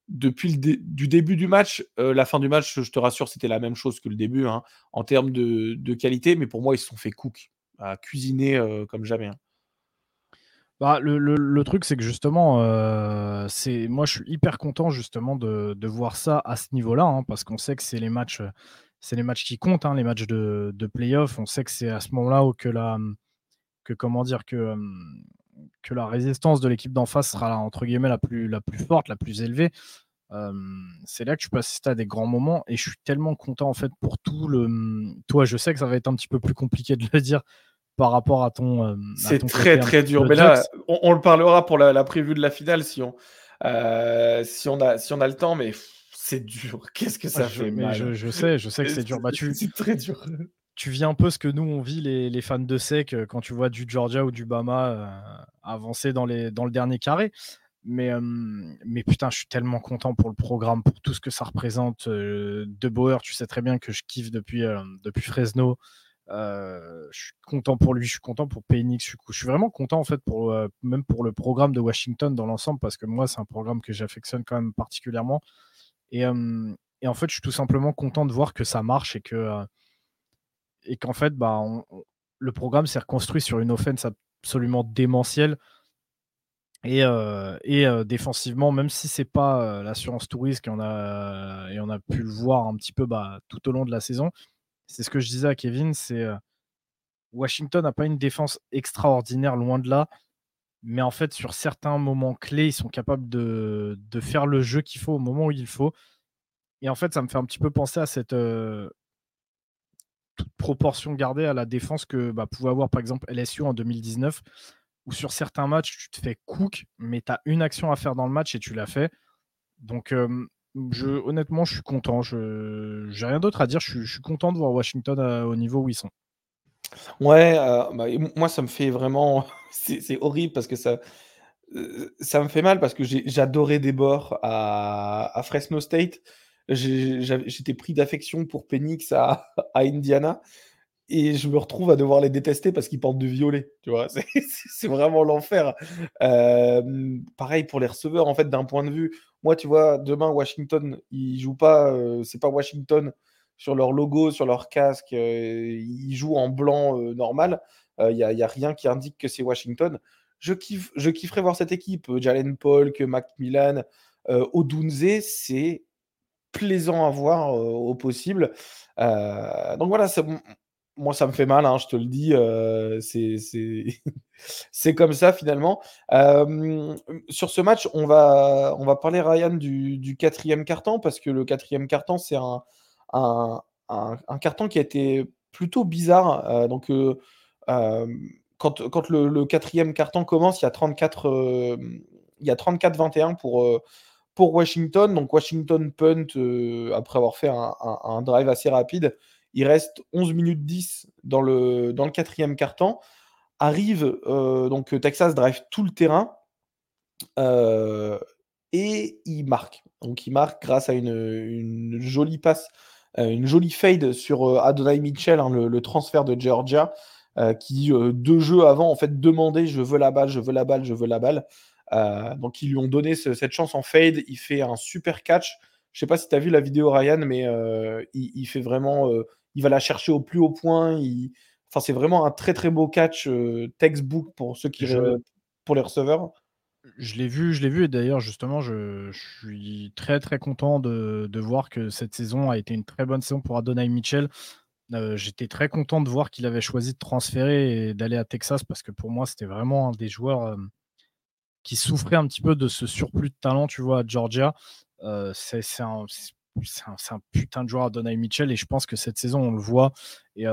depuis le du début du match, euh, la fin du match, je te rassure, c'était la même chose que le début hein, en termes de, qualité, mais pour moi, ils se sont fait cook, à cuisiner euh, comme jamais. Hein. Bah, le, truc, c'est que justement, euh, moi, je suis hyper content justement de, voir ça à ce niveau-là, hein, parce qu'on sait que c'est les matchs, les qui comptent, les matchs de, de playoff. On sait que c'est à ce moment-là que la, que comment dire que que la résistance de l'équipe d'en face sera entre guillemets la plus, la plus forte, la plus élevée. c'est là que je peux assister à des grands moments et je suis tellement content en fait pour tout le. Toi, je sais que ça va être un petit peu plus compliqué de le dire par rapport à ton. c'est très très dur. Mais là, on, le parlera pour la, la prévue de la finale si on, euh, si on, a, si on a le temps, mais c'est dur. [LAUGHS] Qu'est-ce que ça fait mal. Je, sais, je sais que c'est dur. Bah, c'est très dur tu vis un peu ce que nous on vit les, fans de sec euh, quand tu vois du Georgia ou du Bama euh, avancer dans, les, dans le dernier carré. Mais, mais putain, je suis tellement content pour le programme, pour tout ce que ça représente. Euh, de Bauer, tu sais très bien que je kiffe depuis, depuis Fresno. je suis content pour lui, je suis content pour Penix. Je, je suis vraiment content en fait pour même pour le programme de Washington dans l'ensemble parce que moi c'est un programme que j'affectionne quand même particulièrement. Et, et, en fait, je suis tout simplement content de voir que ça marche et que et qu'en fait, bah, le programme s'est reconstruit sur une offense absolument démentielle. Et, euh, euh, défensivement, même si c'est pas euh, l'assurance touriste, et on, a, et on a pu le voir un petit peu bah, tout au long de la saison, c'est ce que je disais à Kevin, c'est Washington n'a pas une défense extraordinaire, loin de là. Mais en fait, sur certains moments clés, ils sont capables de, de faire le jeu qu'il faut au moment où il faut. Et en fait, ça me fait un petit peu penser à cette, toute proportion gardée à la défense que bah, pouvait avoir par exemple LSU en 2019, où sur certains matchs, tu te fais cook, mais tu as une action à faire dans le match et tu l'as fait. Donc, je, honnêtement, je suis content. Je n'ai rien d'autre à dire. Je, suis content de voir Washington au niveau où ils sont. Ouais, euh, bah, moi, ça me fait vraiment. [LAUGHS] C'est horrible parce que ça. Euh, ça me fait mal parce que j'adorais des bords à Fresno State j'étais pris d'affection pour Penix [LAUGHS] à, Indiana et je me retrouve à devoir les détester parce qu'ils portent du violet, tu vois, [LAUGHS] c'est vraiment l'enfer. pareil pour les receveurs, en fait, d'un point de vue, moi, tu vois, demain, Washington, ils jouent pas, c'est pas Washington sur leur logo, sur leur casque, ils jouent en blanc normal, il n'y a, rien qui indique que c'est Washington. Je, kiffe, je kifferais voir cette équipe, Jalen que Macmillan, Odunze, c'est plaisant à voir au possible. donc voilà, moi ça me fait mal, hein, je te le dis, [LAUGHS] c'est comme ça finalement. sur ce match, on va, parler Ryan du, quatrième carton parce que le quatrième carton c'est un, carton qui a été plutôt bizarre. donc quand, quand le, le, quatrième carton commence, il y a 34, il y a 34-21 pour pour Washington. Donc Washington punt euh, après avoir fait un, drive assez rapide. Il reste 11 minutes 10 dans le, le quatrième quart-temps. Arrive, euh, donc Texas drive tout le terrain euh, et il marque. Donc il marque grâce à une, jolie passe, une jolie fade sur Adonai Mitchell, hein, le, transfert de Georgia, qui deux jeux avant en fait demandait je veux la balle, je veux la balle, je veux la balle. Euh, donc ils lui ont donné cette chance en fade. Il fait un super catch. Je sais pas si tu as vu la vidéo Ryan, mais euh, il, fait vraiment, euh, il va la chercher au plus haut point. Enfin, c'est vraiment un très très beau catch textbook pour ceux qui pour les receveurs. Je l'ai vu, je l'ai vu, et d'ailleurs, justement, je, suis très très content de, voir que cette saison a été une très bonne saison pour Adonai Mitchell. J'étais très content de voir qu'il avait choisi de transférer et d'aller à Texas parce que pour moi, c'était vraiment un des joueurs qui souffrait un petit peu de ce surplus de talent, tu vois, à Georgia. Euh, c'est un, putain de joueur, Donald Mitchell, et je pense que cette saison, on le voit. Et,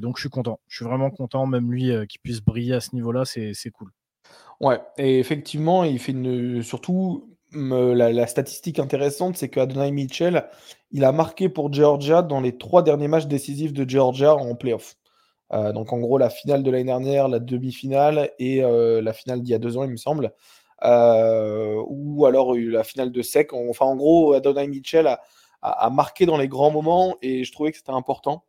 donc, je suis content. Je suis vraiment content, même lui, qui puisse briller à ce niveau-là, c'est cool. Ouais, et effectivement, il fait une, surtout la, statistique intéressante, c'est qu'Adonai Mitchell, il a marqué pour Georgia dans les trois derniers matchs décisifs de Georgia en playoff. Euh, donc en gros, la finale de l'année dernière, la demi-finale et euh, la finale d'il y a deux ans, il me semble. Euh, ou alors la finale de SEC. Enfin, en gros, Adonai Mitchell a, marqué dans les grands moments et je trouvais que c'était important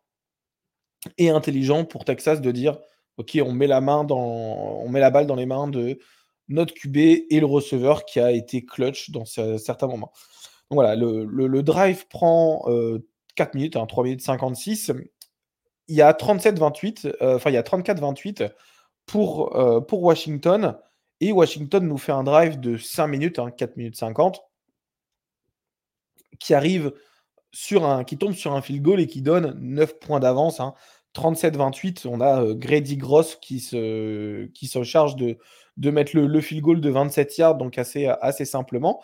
et intelligent pour Texas de dire ok, on met la main dans, on met la balle dans les mains de notre QB et le receveur qui a été clutch dans certains moments. Donc voilà, le, drive prend 4 minutes, 3 hein, minutes 56 il y a 37-28, euh, enfin il y a 34-28 pour, euh, pour Washington. Et Washington nous fait un drive de 5 minutes, 4 hein, minutes 50, qui arrive sur un, qui tombe sur un field goal et qui donne 9 points d'avance. 37-28, hein. on a euh, Grady Gross qui se, qui charge de, mettre le, field goal de 27 yards, donc assez, assez simplement.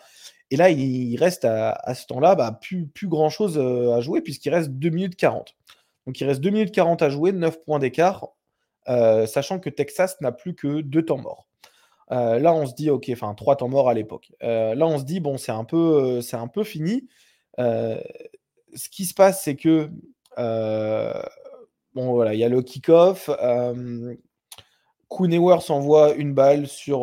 Et là, il reste à, ce temps-là bah, plus, plus grand-chose à jouer puisqu'il reste 2 minutes 40. Donc il reste 2 minutes 40 à jouer, 9 points d'écart, euh, sachant que Texas n'a plus que 2 temps morts. Euh, là, on se dit, ok, enfin 3 temps morts à l'époque. Euh, là, on se dit, bon, c'est un peu, c'est un peu fini. ce qui se passe, c'est que, bon, voilà, il y a le kick-off. Kuhnewers envoie une balle sur.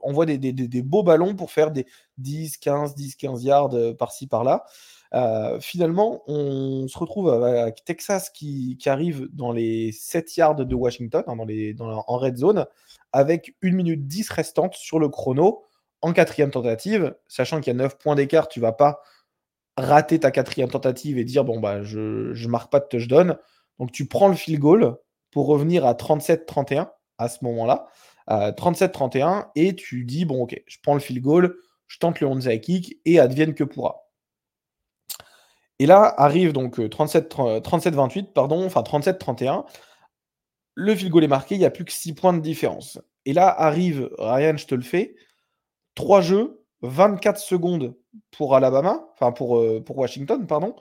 envoie des, des, beaux ballons pour faire des 10, 15, 10, 15 yards par-ci, par-là. Euh, finalement, on se retrouve avec Texas qui, arrive dans les 7 yards de Washington, hein, en red zone, avec 1 minute 10 restante sur le chrono en quatrième tentative, sachant qu'il y a 9 points d'écart, tu vas pas rater ta quatrième tentative et dire bon bah je, ne marque pas de touchdown. Donc tu prends le field goal pour revenir à 37-31 à ce moment-là. 37-31 euh, et tu dis bon ok, je prends le field goal, je tente le onside kick et advienne que pourra. Et là arrive donc 37-28, euh, pardon, enfin 37-31. Le field goal est marqué, il n'y a plus que 6 points de différence. Et là arrive, Ryan, je te le fais, 3 jeux, 24 secondes pour Alabama, enfin pour, euh, pour Washington, pardon,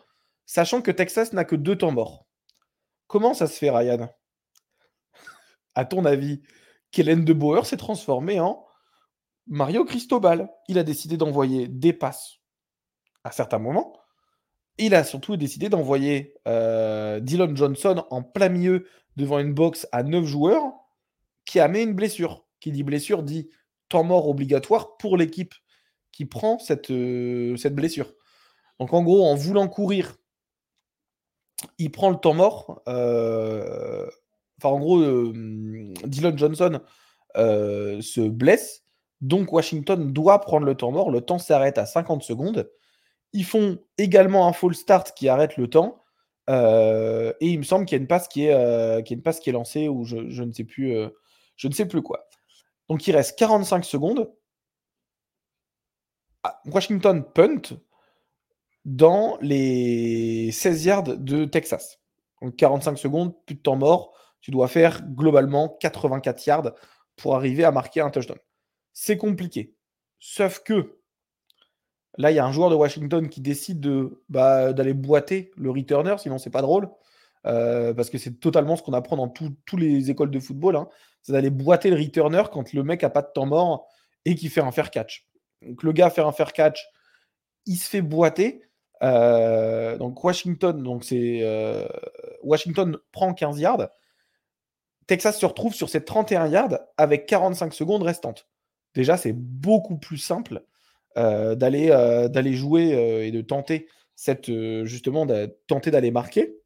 sachant que Texas n'a que 2 temps morts. Comment ça se fait, Ryan? À ton avis, Kellen de Boer s'est transformé en Mario Cristobal. Il a décidé d'envoyer des passes à certains moments il a surtout décidé d'envoyer euh, Dylan Johnson en plein milieu devant une box à 9 joueurs qui a mis une blessure. Qui dit blessure dit temps mort obligatoire pour l'équipe qui prend cette, euh, blessure. Donc en gros, en voulant courir, il prend le temps mort. Euh, enfin en gros, Dylan Johnson se blesse. Donc Washington doit prendre le temps mort. Le temps s'arrête à 50 secondes. Ils font également un full start qui arrête le temps. Euh, et il me semble qu'il y a une passe qui est, euh, lancée ou je, ne sais plus, euh, je ne sais plus quoi. Donc il reste 45 secondes. Ah, Washington punt dans les 16 yards de Texas. Donc 45 secondes, plus de temps mort. Tu dois faire globalement 84 yards pour arriver à marquer un touchdown. C'est compliqué. Sauf que Là, il y a un joueur de Washington qui décide de, bah, d'aller boiter le returner, sinon c'est pas drôle. Euh, parce que c'est totalement ce qu'on apprend dans toutes les écoles de football. Hein. c'est d'aller boiter le returner quand le mec a pas de temps mort et qui fait un fair catch. Donc le gars fait un fair catch, il se fait boiter. Euh, donc Washington, euh, Washington prend 15 yards. Texas se retrouve sur ses 31 yards avec 45 secondes restantes. Déjà, c'est beaucoup plus simple d'aller euh, d'aller jouer euh, et de tenter cette justement de d'aller marquer.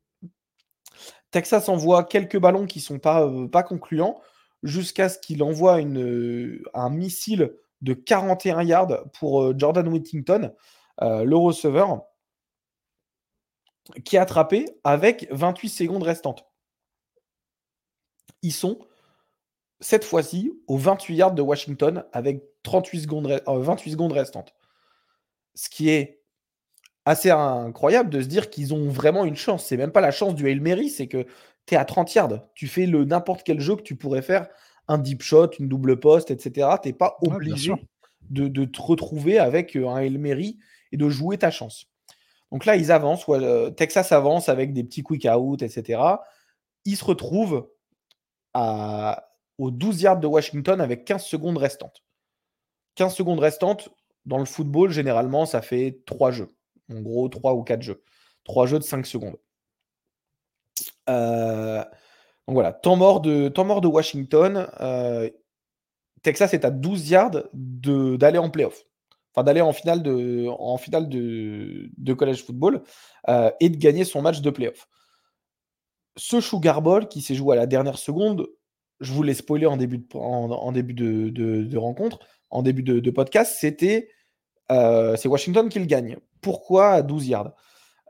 Texas envoie quelques ballons qui sont pas, concluants jusqu'à ce qu'il envoie un missile de 41 yards pour Jordan Whittington, le receveur, qui est attrapé avec 28 secondes restantes. Ils sont cette fois-ci aux 28 yards de Washington avec 38 secondes, 28 euh, secondes restantes. Ce qui est assez incroyable de se dire qu'ils ont vraiment une chance. C'est même pas la chance du Hail Mary, c'est que tu es à 30 yards. Tu fais le n'importe quel jeu que tu pourrais faire, un deep shot, une double poste, etc. Tu n'es pas obligé de, te retrouver avec euh, un Hail Mary et de jouer ta chance. Donc là, ils avancent, euh, Texas avance avec des petits quick out, etc. Ils se retrouvent à, aux 12 yards de Washington avec 15 secondes restantes. 15 secondes restantes, dans le football, généralement, ça fait 3 jeux. En gros, 3 ou 4 jeux. 3 jeux de 5 secondes. Euh, donc voilà, temps mort de, Washington. Euh, Texas est à 12 yards d'aller en playoff. Enfin, d'aller en finale de, en college football euh, et de gagner son match de playoff. Ce Sugar Bowl qui s'est joué à la dernière seconde, je vous l'ai spoilé en, début de, rencontre, en début de, podcast, c'était euh, c'est Washington qui le gagne. Pourquoi à 12 yards?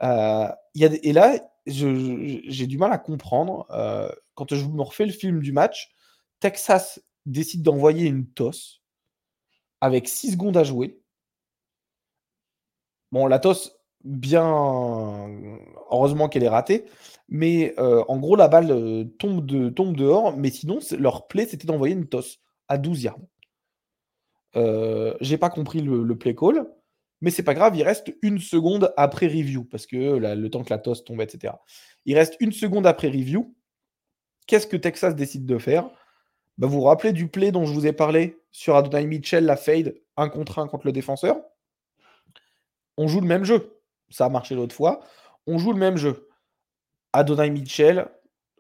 Euh, y a, Et là, j'ai du mal à comprendre. Euh, quand je me refais le film du match, Texas décide d'envoyer une tosse avec 6 secondes à jouer. Bon, la tosse, bien. Heureusement qu'elle est ratée. Mais en gros, la balle tombe, tombe dehors. Mais sinon, leur play, c'était d'envoyer une tosse à 12 yards. Euh, J'ai pas compris le, play call. Mais c'est pas grave, il reste une seconde après review. Parce que le temps que la tosse tombe, etc. Il reste une seconde après review. Qu'est-ce que Texas décide de faire? Bah, Vous vous rappelez du play dont je vous ai parlé sur Adonai Mitchell, la fade, un contre un contre le défenseur? On joue le même jeu. Ça a marché l'autre fois. On joue le même jeu. Adonai Mitchell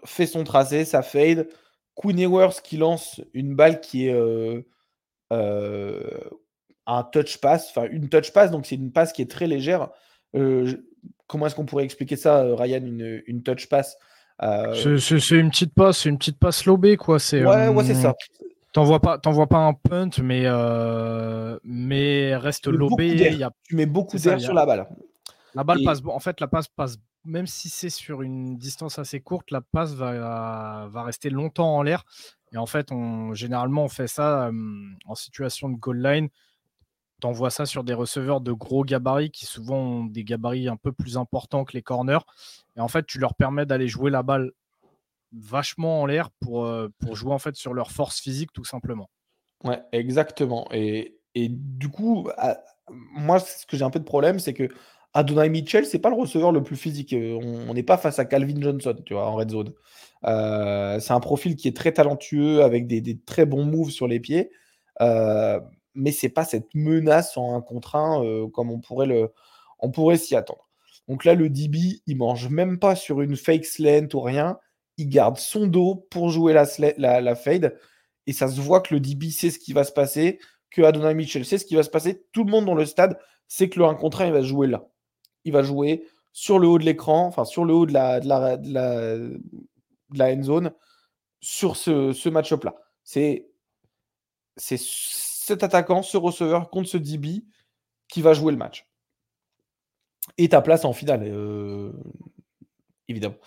fait son tracé, ça fade. Queen Ewers qui lance une balle qui est euh, un touch pass, enfin une touch pass, donc c'est une passe qui est très légère. Euh, comment est-ce qu'on pourrait expliquer ça, Ryan, une, touch pass? C'est une petite passe, une petite passe lobée, quoi. Ouais, ouais, c'est ça. T'envoies pas, pas un punt, mais, mais reste lobé. Tu mets beaucoup d'air sur la balle. La balle passe. En fait, la passe passe même si c'est sur une distance assez courte, la passe va, va rester longtemps en l'air. Et en fait, on, généralement, on fait ça en situation de goal line. Tu envoies ça sur des receveurs de gros gabarits qui souvent ont des gabarits un peu plus importants que les corners. Et en fait, tu leur permets d'aller jouer la balle vachement en l'air pour, pour jouer en fait sur leur force physique tout simplement. Ouais, exactement. Et, et du coup, moi, ce que j'ai un peu de problème, c'est que Adonai Mitchell, c'est pas le receveur le plus physique. Euh, on n'est pas face à Calvin Johnson, tu vois, en red zone. Euh, c'est un profil qui est très talentueux, avec des, très bons moves sur les pieds. Euh, mais c'est pas cette menace en un contre un euh, comme on pourrait, s'y attendre. Donc là, le DB, il mange même pas sur une fake slant ou rien. Il garde son dos pour jouer la fade. Et ça se voit que le DB sait ce qui va se passer, que Adonai Mitchell sait ce qui va se passer. Tout le monde dans le stade sait que le 1 contre 1, il va se jouer là il va jouer sur le haut de l'écran, enfin sur le haut de la, de de la, end zone, sur ce, ce match-up-là. C'est cet attaquant, ce receveur contre ce DB qui va jouer le match. Et ta place en finale, euh, évidemment.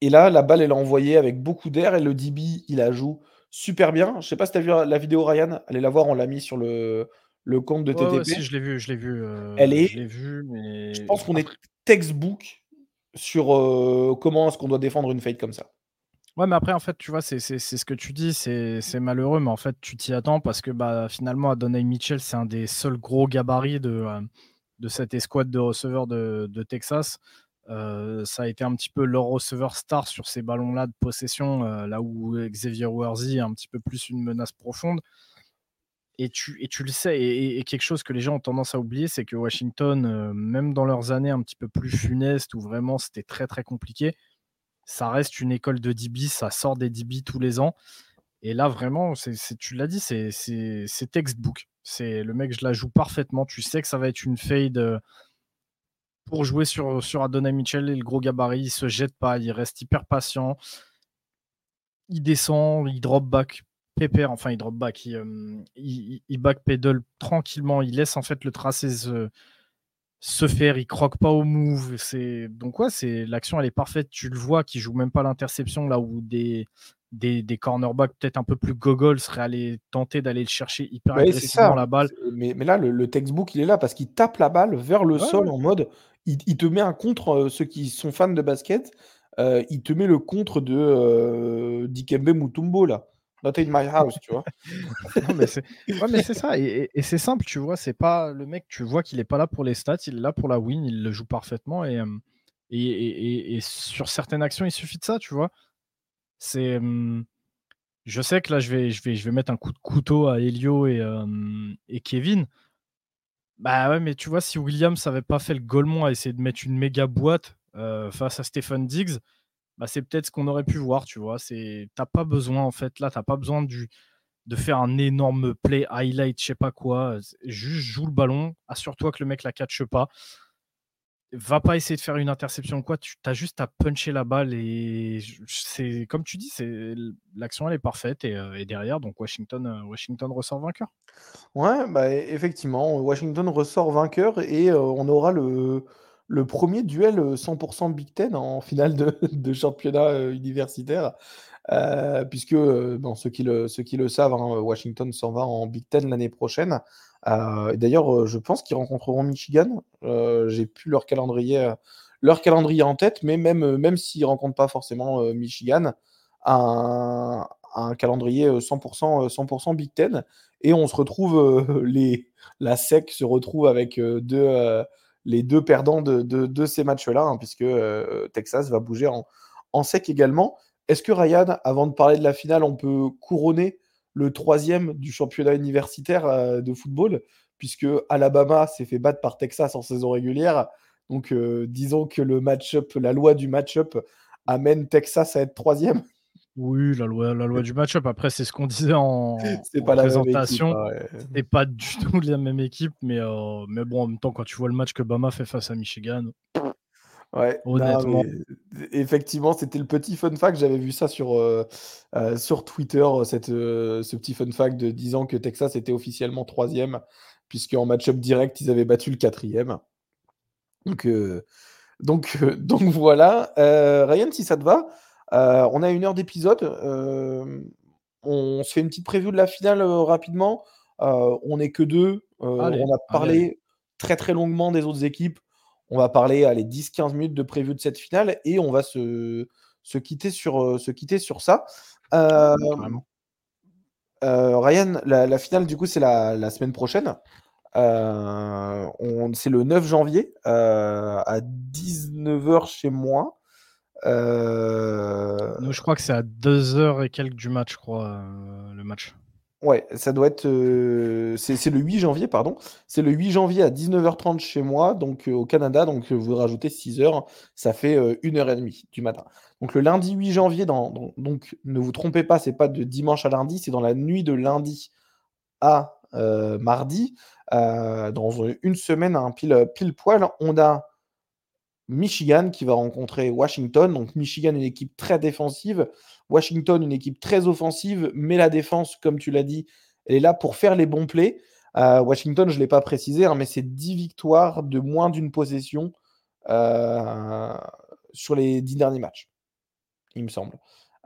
Et là, la balle, elle est envoyée avec beaucoup d'air et le DB, il la joue super bien. Je sais pas si tu as vu la vidéo, Ryan. Allez la voir, on l'a mis sur le, le compte de TTP. si, je l'ai vu, je l'ai vu. Euh, Elle est. Je vu, mais. Je pense qu'on est textbook sur euh, comment est-ce qu'on doit défendre une fade comme ça. Ouais, mais après, en fait, tu vois, c'est ce que tu dis, c'est malheureux, mais en fait, tu t'y attends parce que bah, finalement, Adonai Mitchell, c'est un des seuls gros gabarits de, euh, de cette escouade de receveurs de, de Texas. ça a été un petit peu leur receveur star sur ces ballons-là de possession, là où Xavier Worthy est un petit peu plus une menace profonde. Et tu, le sais, et, quelque chose que les gens ont tendance à oublier, c'est que Washington, euh, même dans leurs années un petit peu plus funestes, où vraiment c'était très très compliqué, ça reste une école de DB, ça sort des DB tous les ans. Et là, vraiment, c'est, tu l'as dit, c'est, textbook. C'est le mec, je la joue parfaitement. Tu sais que ça va être une fade euh, pour jouer sur, sur Adonai Mitchell et le gros gabarit. Il se jette pas, il reste hyper patient. Il descend, il drop back Pépère, enfin il drop back, il, euh, il, backpedal tranquillement, il laisse en fait le tracé se, faire, il croque pas au move. C'est donc ouais, c'est l'action elle est parfaite. Tu le vois, qui joue même pas l'interception là où des des, des cornerbacks peut-être un peu plus gogol seraient allés tenter d'aller le chercher hyper agressivement la balle. Mais, mais là, le, textbook, il est là parce qu'il tape la balle vers le sol en mode. Il, te met un contre, euh, ceux qui sont fans de basket, euh, il te met le contre de Dikembe Mutombo là. Not in my house, tu vois. [LAUGHS] mais c'est ça. Et, c'est simple, tu vois. C'est pas le mec, tu vois qu'il est pas là pour les stats, il est là pour la win, il le joue parfaitement. Et, et, et sur certaines actions, il suffit de ça, tu vois. C'est. Je sais que là, je vais, je, vais, je vais mettre un coup de couteau à Elio et, et Kevin. Bah ouais, mais tu vois, si Williams n'avait pas fait le golemont à essayer de mettre une méga boîte face à Stephen Diggs, bah, c'est peut-être ce qu'on aurait pu voir, tu vois. C'est, t'as pas besoin en fait là, t'as pas besoin de faire un énorme play highlight, je sais pas quoi. Juste joue le ballon, assure-toi que le mec la catche pas. Va pas essayer de faire une interception quoi. Tu as juste à puncher la balle et c'est comme tu dis, c'est l'action elle est parfaite et, euh, derrière donc Washington, euh, Washington ressort vainqueur. Ouais, bah effectivement, Washington ressort vainqueur et euh, on aura le le premier duel 100% euh, Big Ten en finale [LAUGHS] de, championnat euh, universitaire. Euh, puisque bon, ceux, qui le, savent, hein, Washington s'en va en Big Ten l'année prochaine. D'ailleurs, je pense qu'ils rencontreront Michigan. J'ai plus leur calendrier, leur calendrier en tête, mais même, même s'ils ne rencontrent pas forcément Michigan, un, un calendrier 100%, 100% Big Ten. Et on se retrouve, [LAUGHS] les, la SEC se retrouve avec deux les deux perdants de, ces matchs-là, hein, puisque euh, Texas va bouger en, sec également. Est-ce que Ryan, avant de parler de la finale, on peut couronner le troisième du championnat universitaire euh, de football, puisque Alabama s'est fait battre par Texas en saison régulière. Donc euh, disons que le match-up, la loi du match-up amène Texas à être troisième. Oui, la loi, la loi du match-up. Après, c'est ce qu'on disait en, [LAUGHS] pas présentation. C'est pas du [LAUGHS] tout la même équipe, mais, euh, mais bon, en même temps, quand tu vois le match que Bama fait face à Michigan, ouais, honnêtement. effectivement, c'était le petit fun fact. J'avais vu ça sur, euh, euh, sur Twitter, cette, ce petit fun fact de disant que Texas était officiellement troisième, puisque en match-up direct, ils avaient battu le quatrième. Donc, donc, [LAUGHS] donc voilà. Ryan, si ça te va. Euh, on a une heure d'épisode. Euh, on se fait une petite preview de la finale euh, rapidement. on n'est que deux. on a parlé très très longuement des autres équipes. On va parler les 10-15 minutes de preview de cette finale et on va se, se quitter, sur, se quitter sur ça. Ryan, la, finale, du coup, c'est la, semaine prochaine. c'est le 9 janvier à 19h chez moi. Euh, je crois que c'est à 2h et quelques du match, je crois, euh, le match. Ouais, ça doit être. Euh, c'est le 8 janvier, pardon. C'est le 8 janvier à 19h30 chez moi, donc au Canada. Donc vous rajoutez 6 heures, ça fait 1h30 du matin. Donc le lundi 8 janvier, dans, donc ne vous trompez pas, c'est pas de dimanche à lundi, c'est dans la nuit de lundi à mardi. dans une semaine, un pile, pile poil, on a Michigan qui va rencontrer Washington. Donc Michigan, une équipe très défensive. Washington, une équipe très offensive. Mais la défense, comme tu l'as dit, elle est là pour faire les bons plays. Euh, Washington, je ne l'ai pas précisé, hein, mais c'est 10 victoires de moins d'une possession euh, sur les 10 derniers matchs, il me semble.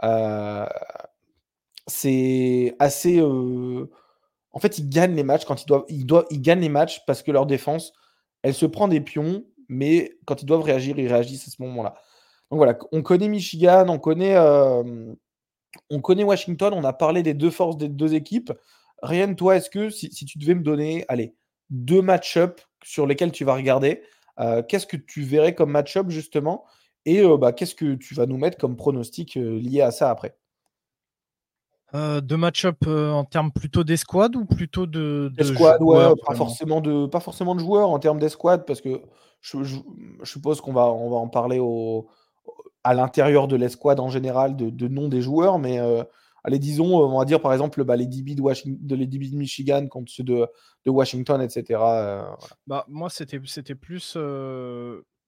Euh, c'est assez. En fait, ils gagnent les. Ils gagnent les matchs parce que leur défense, elle se prend des pions mais quand ils doivent réagir, ils réagissent à ce moment-là. Donc voilà, on connaît Michigan, on connaît, on connaît Washington, on a parlé des deux forces des deux équipes. Ryan, toi, est-ce que si, tu devais me donner, allez, deux match-up sur lesquels tu vas regarder, qu'est-ce que tu verrais comme match-up justement? Et bah, qu'est-ce que tu vas nous mettre comme pronostic lié à ça après? Euh, de match-up euh, en termes plutôt d'escouade ou plutôt de, de ouais, pas forcément de, pas forcément de joueurs en termes d'escouade, parce que je, suppose qu'on va, on va en parler au, à l'intérieur de l'escouade en général, de, de nom des joueurs, mais euh, allez, disons, on va dire par exemple bah, les DB de, Washington, de, les DB de Michigan contre ceux de, de Washington, etc. Bah, moi, c'était, c'était plus.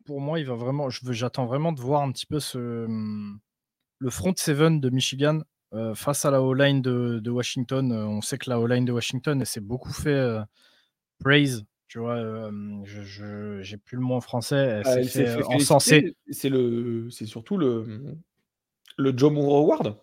pour moi, il va vraiment. J'attends vraiment de voir un petit peu ce, le front seven de Michigan euh, face à la O-line de, Washington, euh, on sait que la O-line de Washington s'est beaucoup fait euh, praise. Tu vois, je j'ai plus le mot en français. Elle, s'est fait, C'est le, c'est surtout le, le Joe Moore Award.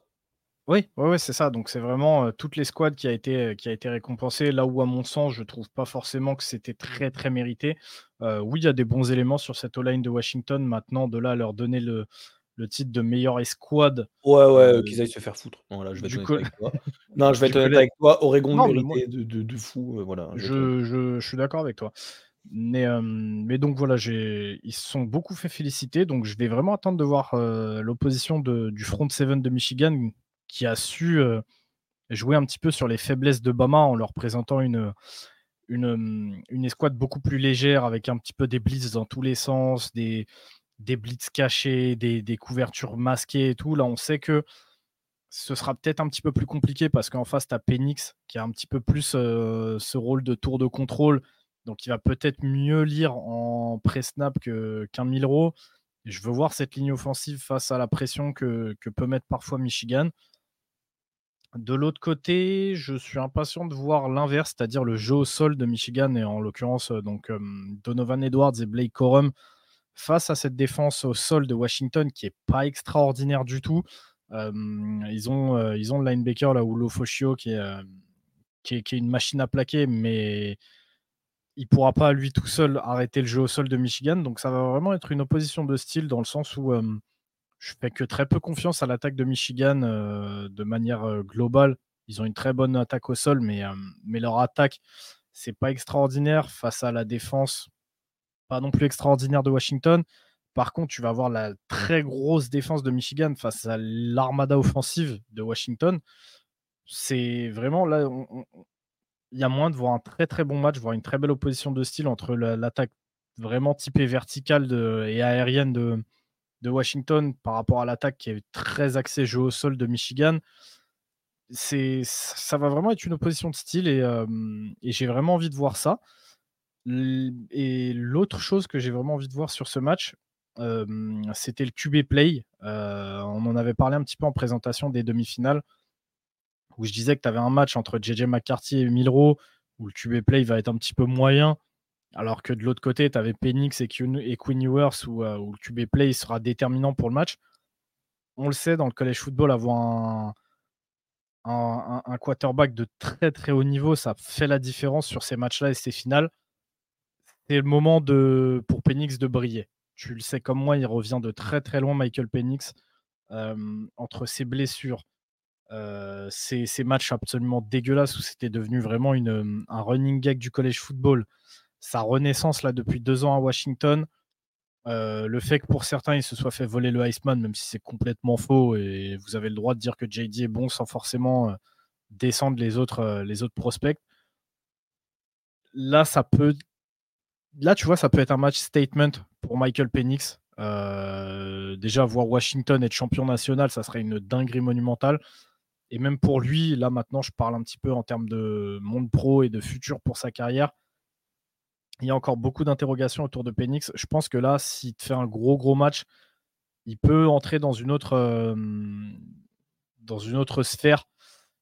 Oui, ouais, c'est ça. Donc c'est vraiment toutes les squads qui a été qui a été récompensée. Là où à mon sens, je trouve pas forcément que c'était très très mérité. oui, il y a des bons éléments sur cette O-line de Washington. Maintenant, de là à leur donner le le titre de meilleure escouade. Ouais, ouais, qu'ils aillent se faire foutre. Non, je vais être avec toi. Non, [LAUGHS] je vais être avec toi. Oregon non, de, de, de, fou. voilà, je, je, je, suis d'accord avec toi. Mais, mais donc voilà, ils se sont beaucoup fait féliciter. Donc je vais vraiment attendre de voir l'opposition du front seven de Michigan qui a su jouer un petit peu sur les faiblesses de Bama en leur présentant une, une, une, escouade beaucoup plus légère avec un petit peu des blitz dans tous les sens, des, des blitz cachés, des, couvertures masquées et tout. Là, on sait que ce sera peut-être un petit peu plus compliqué parce qu'en face, tu as Penix qui a un petit peu plus ce rôle de tour de contrôle donc il va peut-être mieux lire en pré-snap qu'un Milro. je veux voir cette ligne offensive face à la pression que, peut mettre parfois Michigan. De l'autre côté, je suis impatient de voir l'inverse, c'est-à-dire le jeu au sol de Michigan et en l'occurrence euh, donc euh, Donovan Edwards et Blake Corum face à cette défense au sol de Washington qui est pas extraordinaire du tout. Ils, ont, ils ont le linebacker là où qui est, une machine à plaquer, mais il pourra pas lui tout seul arrêter le jeu au sol de Michigan. Donc ça va vraiment être une opposition de style dans le sens où je fais que très peu confiance à l'attaque de Michigan de manière globale. Ils ont une très bonne attaque au sol, mais, mais leur attaque, c'est pas extraordinaire face à la défense, pas non plus extraordinaire de Washington. Par contre, tu vas avoir la très grosse défense de Michigan face à l'armada offensive de Washington. C'est vraiment là, il y a moins de voir un très très bon match, voir une très belle opposition de style entre l'attaque vraiment typée verticale et aérienne de, Washington par rapport à l'attaque qui est très axée jeu au sol de Michigan. Ça va vraiment être une opposition de style et, et j'ai vraiment envie de voir ça. Et l'autre chose que j'ai vraiment envie de voir sur ce match, c'était le QB Play. on en avait parlé un petit peu en présentation des demi-finales où je disais que tu avais un match entre JJ McCarthy et Milro, où le QB play va être un petit peu moyen, alors que de l'autre côté, tu avais Penix et, Queen Ewers, euh, où, le QB play sera déterminant pour le match. On le sait, dans le college football, avoir un, un, quarterback de très très haut niveau, ça fait la différence sur ces matchs-là et ces finales. C'est le moment de, pour Penix de briller. Tu le sais comme moi, il revient de très très loin, Michael Penix, entre ses blessures, ces, matchs absolument dégueulasses où c'était devenu vraiment une, un running gag du college football. Sa renaissance là depuis deux ans à Washington. Le fait que pour certains il se soit fait voler le Iceman, même si c'est complètement faux, et vous avez le droit de dire que JD est bon sans forcément descendre les autres, les autres prospects. Là, ça peut. Là, tu vois, ça peut être un match statement pour Michael Penix. déjà, voir Washington être champion national, ça serait une dinguerie monumentale. Et même pour lui, là maintenant, je parle un petit peu en termes de monde pro et de futur pour sa carrière. Il y a encore beaucoup d'interrogations autour de Penix. Je pense que là, s'il te fait un gros gros match, il peut entrer dans une autre, euh, dans une autre sphère.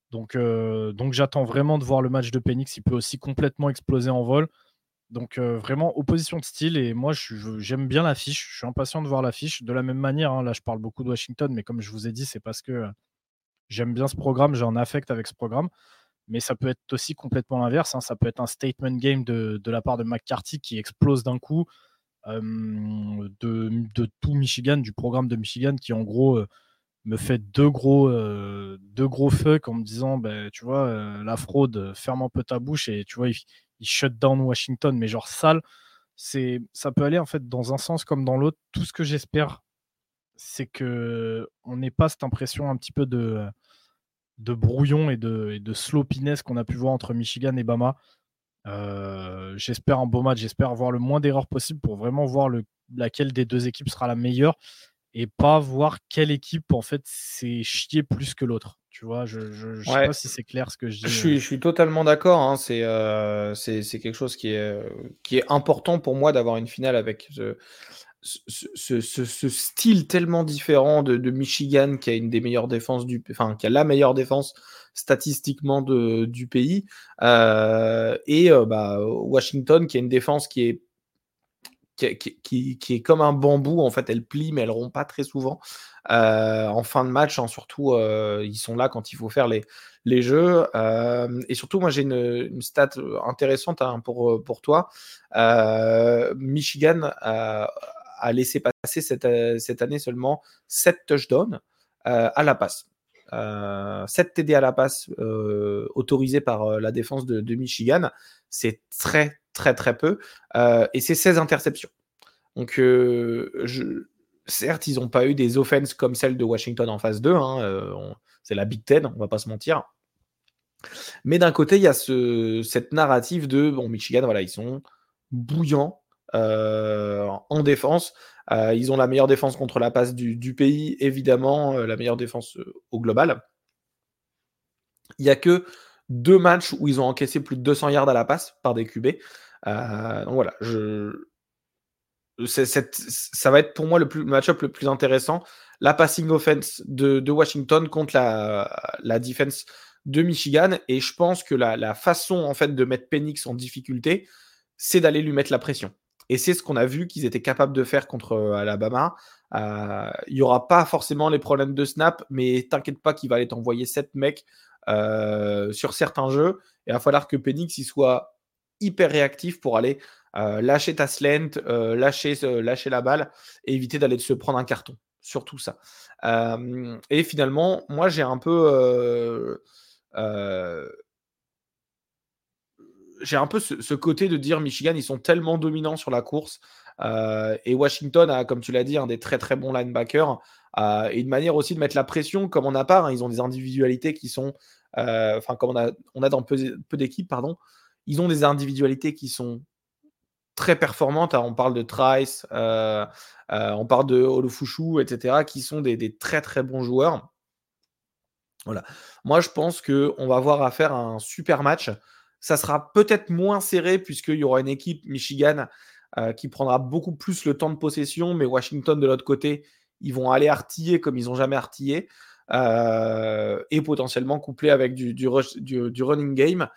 Donc, euh, donc j'attends vraiment de voir le match de Penix. Il peut aussi complètement exploser en vol. Donc vraiment opposition de style et moi j'aime bien l'affiche. Je suis impatient de voir l'affiche. De la même manière, hein, là je parle beaucoup de Washington, mais comme je vous ai dit, c'est parce que j'aime bien ce programme, j'ai un affect avec ce programme. Mais ça peut être aussi complètement l'inverse. Hein. Ça peut être un statement game de, la part de McCarthy qui explose d'un coup. de, tout Michigan, du programme de Michigan qui en gros me fait deux gros, deux gros fuck en me disant ben, tu vois, la fraude, ferme un peu ta bouche et tu vois, il, il shut down Washington, mais genre sale. C'est, ça peut aller en fait dans un sens comme dans l'autre. Tout ce que j'espère c'est que on n'ait pas cette impression un petit peu de, de brouillon et de, sloppiness qu'on a pu voir entre Michigan et Bama. Euh, j'espère un beau match, j'espère avoir le moins d'erreurs possible pour vraiment voir le, laquelle des deux équipes sera la meilleure et pas voir quelle équipe en fait s'est chier plus que l'autre. Tu vois, je ne sais pas si c'est clair ce que je dis. Je suis, je suis totalement d'accord. Hein. Euh, c'est quelque chose qui est, qui est important pour moi d'avoir une finale avec ce, style tellement différent de, Michigan qui a une des meilleures défenses du enfin qui a la meilleure défense statistiquement de, du pays euh, et euh, bah, Washington qui a une défense qui est qui, est comme un bambou en fait elle plie mais elle rompt pas très souvent euh, en fin de match hein, surtout ils sont là quand il faut faire les, les jeux et surtout moi j'ai une, stat intéressante hein, pour, pour toi Michigan a, laissé passer cette, cette, année seulement 7 touchdowns à la passe. 7 TD à la passe autorisés par la défense de, de Michigan, c'est très très très peu, et c'est 16 interceptions. Donc, je, certes, ils n'ont pas eu des offenses comme celle de Washington en phase 2, hein, c'est la Big Ten, on va pas se mentir. Mais d'un côté, il y a ce, cette narrative de bon, Michigan, voilà, ils sont bouillants en défense. ils ont la meilleure défense contre la passe du, pays, évidemment, la meilleure défense au global. Il n'y a que deux matchs où ils ont encaissé plus de 200 yards à la passe par des QB. donc voilà, ça va être pour moi le, match-up le plus intéressant. La passing offense de, Washington contre la, la, defense de Michigan. Et je pense que la, façon en fait de mettre Penix en difficulté, c'est d'aller lui mettre la pression. Et c'est ce qu'on a vu qu'ils étaient capables de faire contre euh, Alabama. Euh, il n'y aura pas forcément les problèmes de snap, mais t'inquiète pas qu'il va aller t'envoyer 7 mecs euh, sur certains jeux. Et il va falloir que Penix soit hyper réactif pour aller euh, lâcher ta slant, euh, lâcher, la balle et éviter d'aller se prendre un carton. Surtout ça. et finalement, moi, j'ai un peu. j'ai un peu ce, côté de dire Michigan, ils sont tellement dominants sur la course. Et Washington a, comme tu l'as dit, des très très bons linebackers. et une manière aussi de mettre la pression, comme on a pas. Hein, ils ont des individualités qui sont. Enfin, comme on a, on a dans peu, d'équipes, pardon. Ils ont des individualités qui sont très performantes. On parle de Trice, euh, euh, on parle de Olofushu, etc., qui sont des, très très bons joueurs. Voilà. Moi, je pense qu'on va avoir à faire un super match. Ça sera peut-être moins serré puisqu'il y aura une équipe Michigan euh, qui prendra beaucoup plus le temps de possession, mais Washington de l'autre côté, ils vont aller artiller comme ils n'ont jamais artillé et potentiellement coupler avec du, du running game.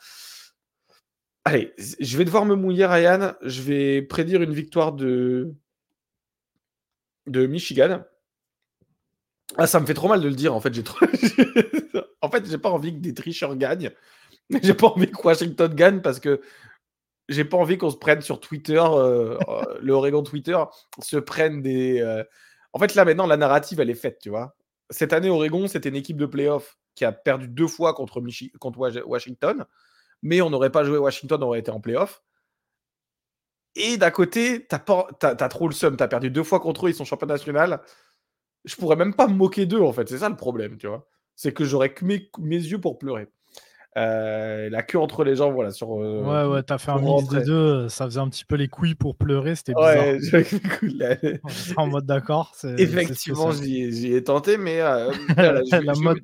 Allez, je vais devoir me mouiller, Ryan. Je vais prédire une victoire de, de Michigan. Ah, ça me fait trop mal de le dire. En fait, j'ai trop... [LAUGHS] en fait, j'ai pas envie que des tricheurs gagnent. [LAUGHS] J'ai pas envie que Washington gagne parce que j'ai pas envie qu'on se prenne sur Twitter, euh, euh, le Oregon Twitter, se prenne des. Euh, en fait, là maintenant, la narrative, elle est faite, tu vois. Cette année, Oregon, c'était une équipe de playoff qui a perdu deux fois contre, contre Washington mais on n'aurait pas joué Washington, on aurait été en playoff. Et d'un côté, t'as, as, trop le seum, t'as perdu deux fois contre eux, ils sont champions national. Je pourrais même pas me moquer d'eux, en fait, c'est ça le problème, tu vois. C'est que j'aurais que mes, yeux pour pleurer. Euh, la queue entre les jambes, voilà. Sur, euh, ouais, ouais, t'as fait un mix des deux, ça faisait un petit peu les couilles pour pleurer, c'était bizarre. [LAUGHS] En mode d'accord. Effectivement, j'y, ai tenté, mais euh, [LAUGHS] la, mode,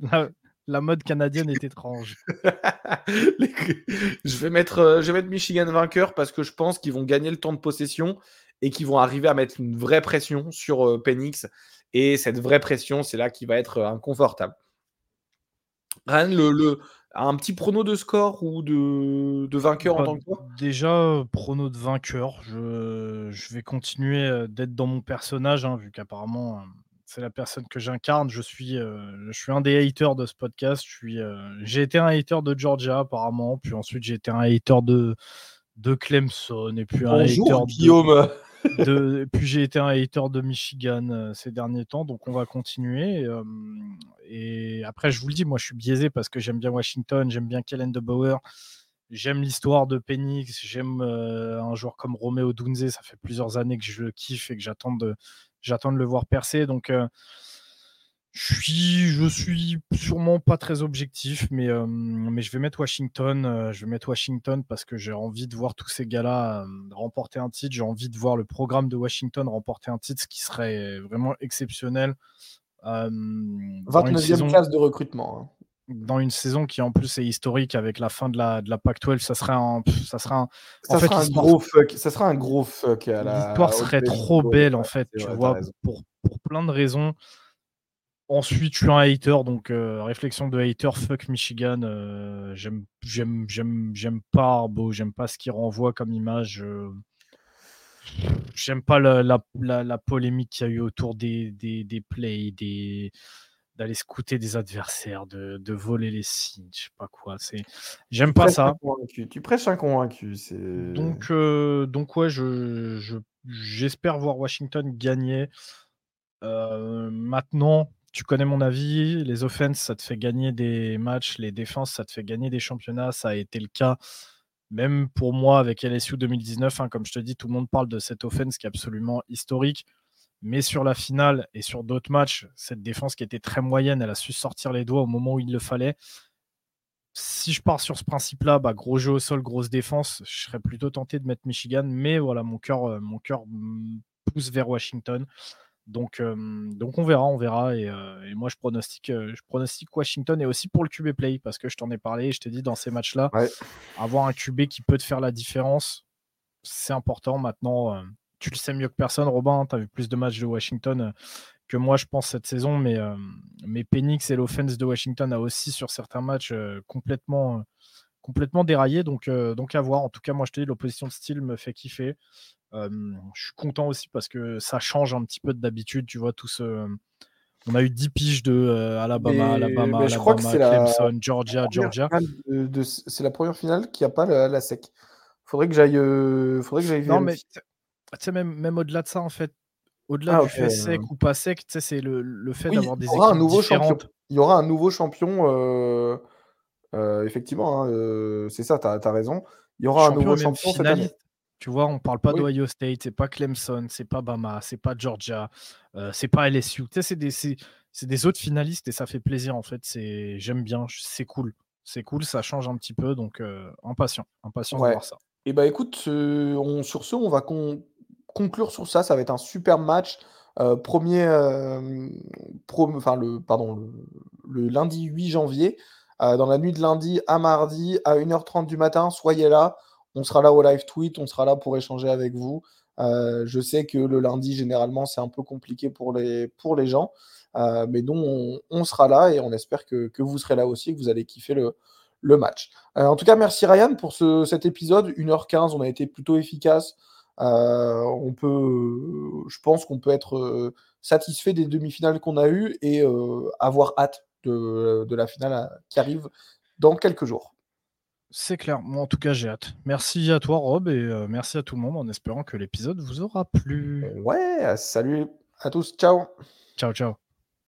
la mode canadienne est étrange. [LAUGHS] je, vais mettre, je vais mettre Michigan vainqueur parce que je pense qu'ils vont gagner le temps de possession et qu'ils vont arriver à mettre une vraie pression sur Penix. Et cette vraie pression, c'est là qui va être inconfortable. Ryan, le, un petit prono de score ou de, vainqueur en bah, tant que toi? Déjà, prono de vainqueur. Je, vais continuer d'être dans mon personnage, hein, vu qu'apparemment c'est la personne que j'incarne. Je suis, euh, je suis un des haters de ce podcast. Je suis, euh, j'ai été un hater de Georgia apparemment, puis ensuite j'ai été un hater de de Clemson et puis un hater Guillaume. De, [LAUGHS] puis j'ai été un hater de Michigan euh, ces derniers temps, donc on va continuer. et après, je vous le dis, moi je suis biaisé parce que j'aime bien Washington, j'aime bien Kellen de Bauer. J'aime l'histoire de Penix, j'aime un joueur comme Romeo Dunze, ça fait plusieurs années que je le kiffe et que j'attends de, de le voir percer. Donc, euh, je suis, je suis sûrement pas très objectif, mais, euh, mais je vais mettre Washington. Euh, je vais mettre Washington parce que j'ai envie de voir tous ces gars-là remporter un titre. J'ai envie de voir le programme de Washington remporter un titre, ce qui serait vraiment exceptionnel. 29e classe de recrutement. Hein dans une saison qui en plus est historique avec la fin de la, de la Pac-12, ça serait un, ça serait un, ça fait, un gros fuck. Ça sera un gros fuck. L'histoire serait trop belle en fait, tu vois, pour, pour, plein de raisons. Ensuite, je suis un hater, donc euh, réflexion de hater, fuck Michigan. Euh, j'aime, j'aime, j'aime, j'aime pas Arbo, j'aime pas ce qu'il renvoie comme image. Euh, j'aime pas la, la, la, polémique qu'il y a eu autour des, des, des plays, des d'aller scouter des adversaires, de, de, voler les signes, je sais pas quoi. C'est, j'aime pas ça. Tu prêches un convaincu. Donc, euh, donc ouais, je, je, j'espère voir Washington gagner. Euh, maintenant, tu connais mon avis. Les offenses, ça te fait gagner des matchs. Les défenses, ça te fait gagner des championnats. Ça a été le cas même pour moi avec LSU 2019. Hein, comme je te dis, tout le monde parle de cette offense qui est absolument historique. Mais sur la finale et sur d'autres matchs, cette défense qui était très moyenne, elle a su sortir les doigts au moment où il le fallait. Si je pars sur ce principe-là, bah, gros jeu au sol, grosse défense, je serais plutôt tenté de mettre Michigan. Mais voilà, mon cœur, euh, mon cœur pousse vers Washington. Donc, euh, donc on verra, on verra. Et, euh, moi, je pronostique, je pronostique Washington et aussi pour le QB play parce que je t'en ai parlé. Je t'ai dit dans ces matchs-là, avoir un QB qui peut te faire la différence, c'est important. Maintenant, tu le sais mieux que personne, Robin. Tu as vu plus de matchs de Washington que moi, je pense, cette saison. Mais, mais Penix et l'offense de Washington a aussi, sur certains matchs, complètement, complètement déraillé. Donc, donc, à voir. En tout cas, moi, je te dis, l'opposition de style me fait kiffer. Je suis content aussi parce que ça change un petit peu d'habitude. Tu vois, tout ce. On a eu 10 piges de Alabama, Alabama, je crois que Clemson, Georgia, Georgia. c'est la première finale qui n'a pas la, sec. Faudrait que j'aille. faudrait que j'aille. Non, mais tu sais, même, même au-delà de ça, en fait, au-delà ah, du fait sec ou pas sec, tu sais, c'est le, le fait d'avoir des équipes un nouveau Champion. Il y aura un nouveau champion, euh, euh, effectivement, hein, euh, c'est ça, tu as, as, raison. Il y aura un nouveau champion finaliste. Tu vois, on parle pas d'Ohio State, c'est pas Clemson, c'est pas Bama, c'est pas Georgia, c'est pas LSU. Tu sais, c'est des, c'est des autres finalistes et ça fait plaisir en fait. C'est, j'aime bien, c'est cool, c'est cool, ça change un petit peu, donc impatient, impatient de voir ça. Et eh bah écoute, on, sur ce, on va con conclure sur ça. Ça va être un super match. Euh, premier, euh, enfin le, pardon, le, lundi 8 janvier, euh, dans la nuit de lundi à mardi à 1h30 du matin. Soyez là. On sera là au live tweet. On sera là pour échanger avec vous. je sais que le lundi, généralement, c'est un peu compliqué pour les, gens. mais donc, on, sera là et on espère que, vous serez là aussi, que vous allez kiffer le, match. en tout cas, merci Ryan pour ce, cet épisode. 1h15, on a été plutôt efficace. Euh, je pense qu'on peut être euh, satisfait des demi-finales qu'on a eues et euh, avoir hâte de, la finale qui arrive dans quelques jours. C'est clair, moi en tout cas j'ai hâte. Merci à toi Rob et merci à tout le monde en espérant que l'épisode vous aura plu. Ouais, salut à tous, ciao. Ciao, ciao.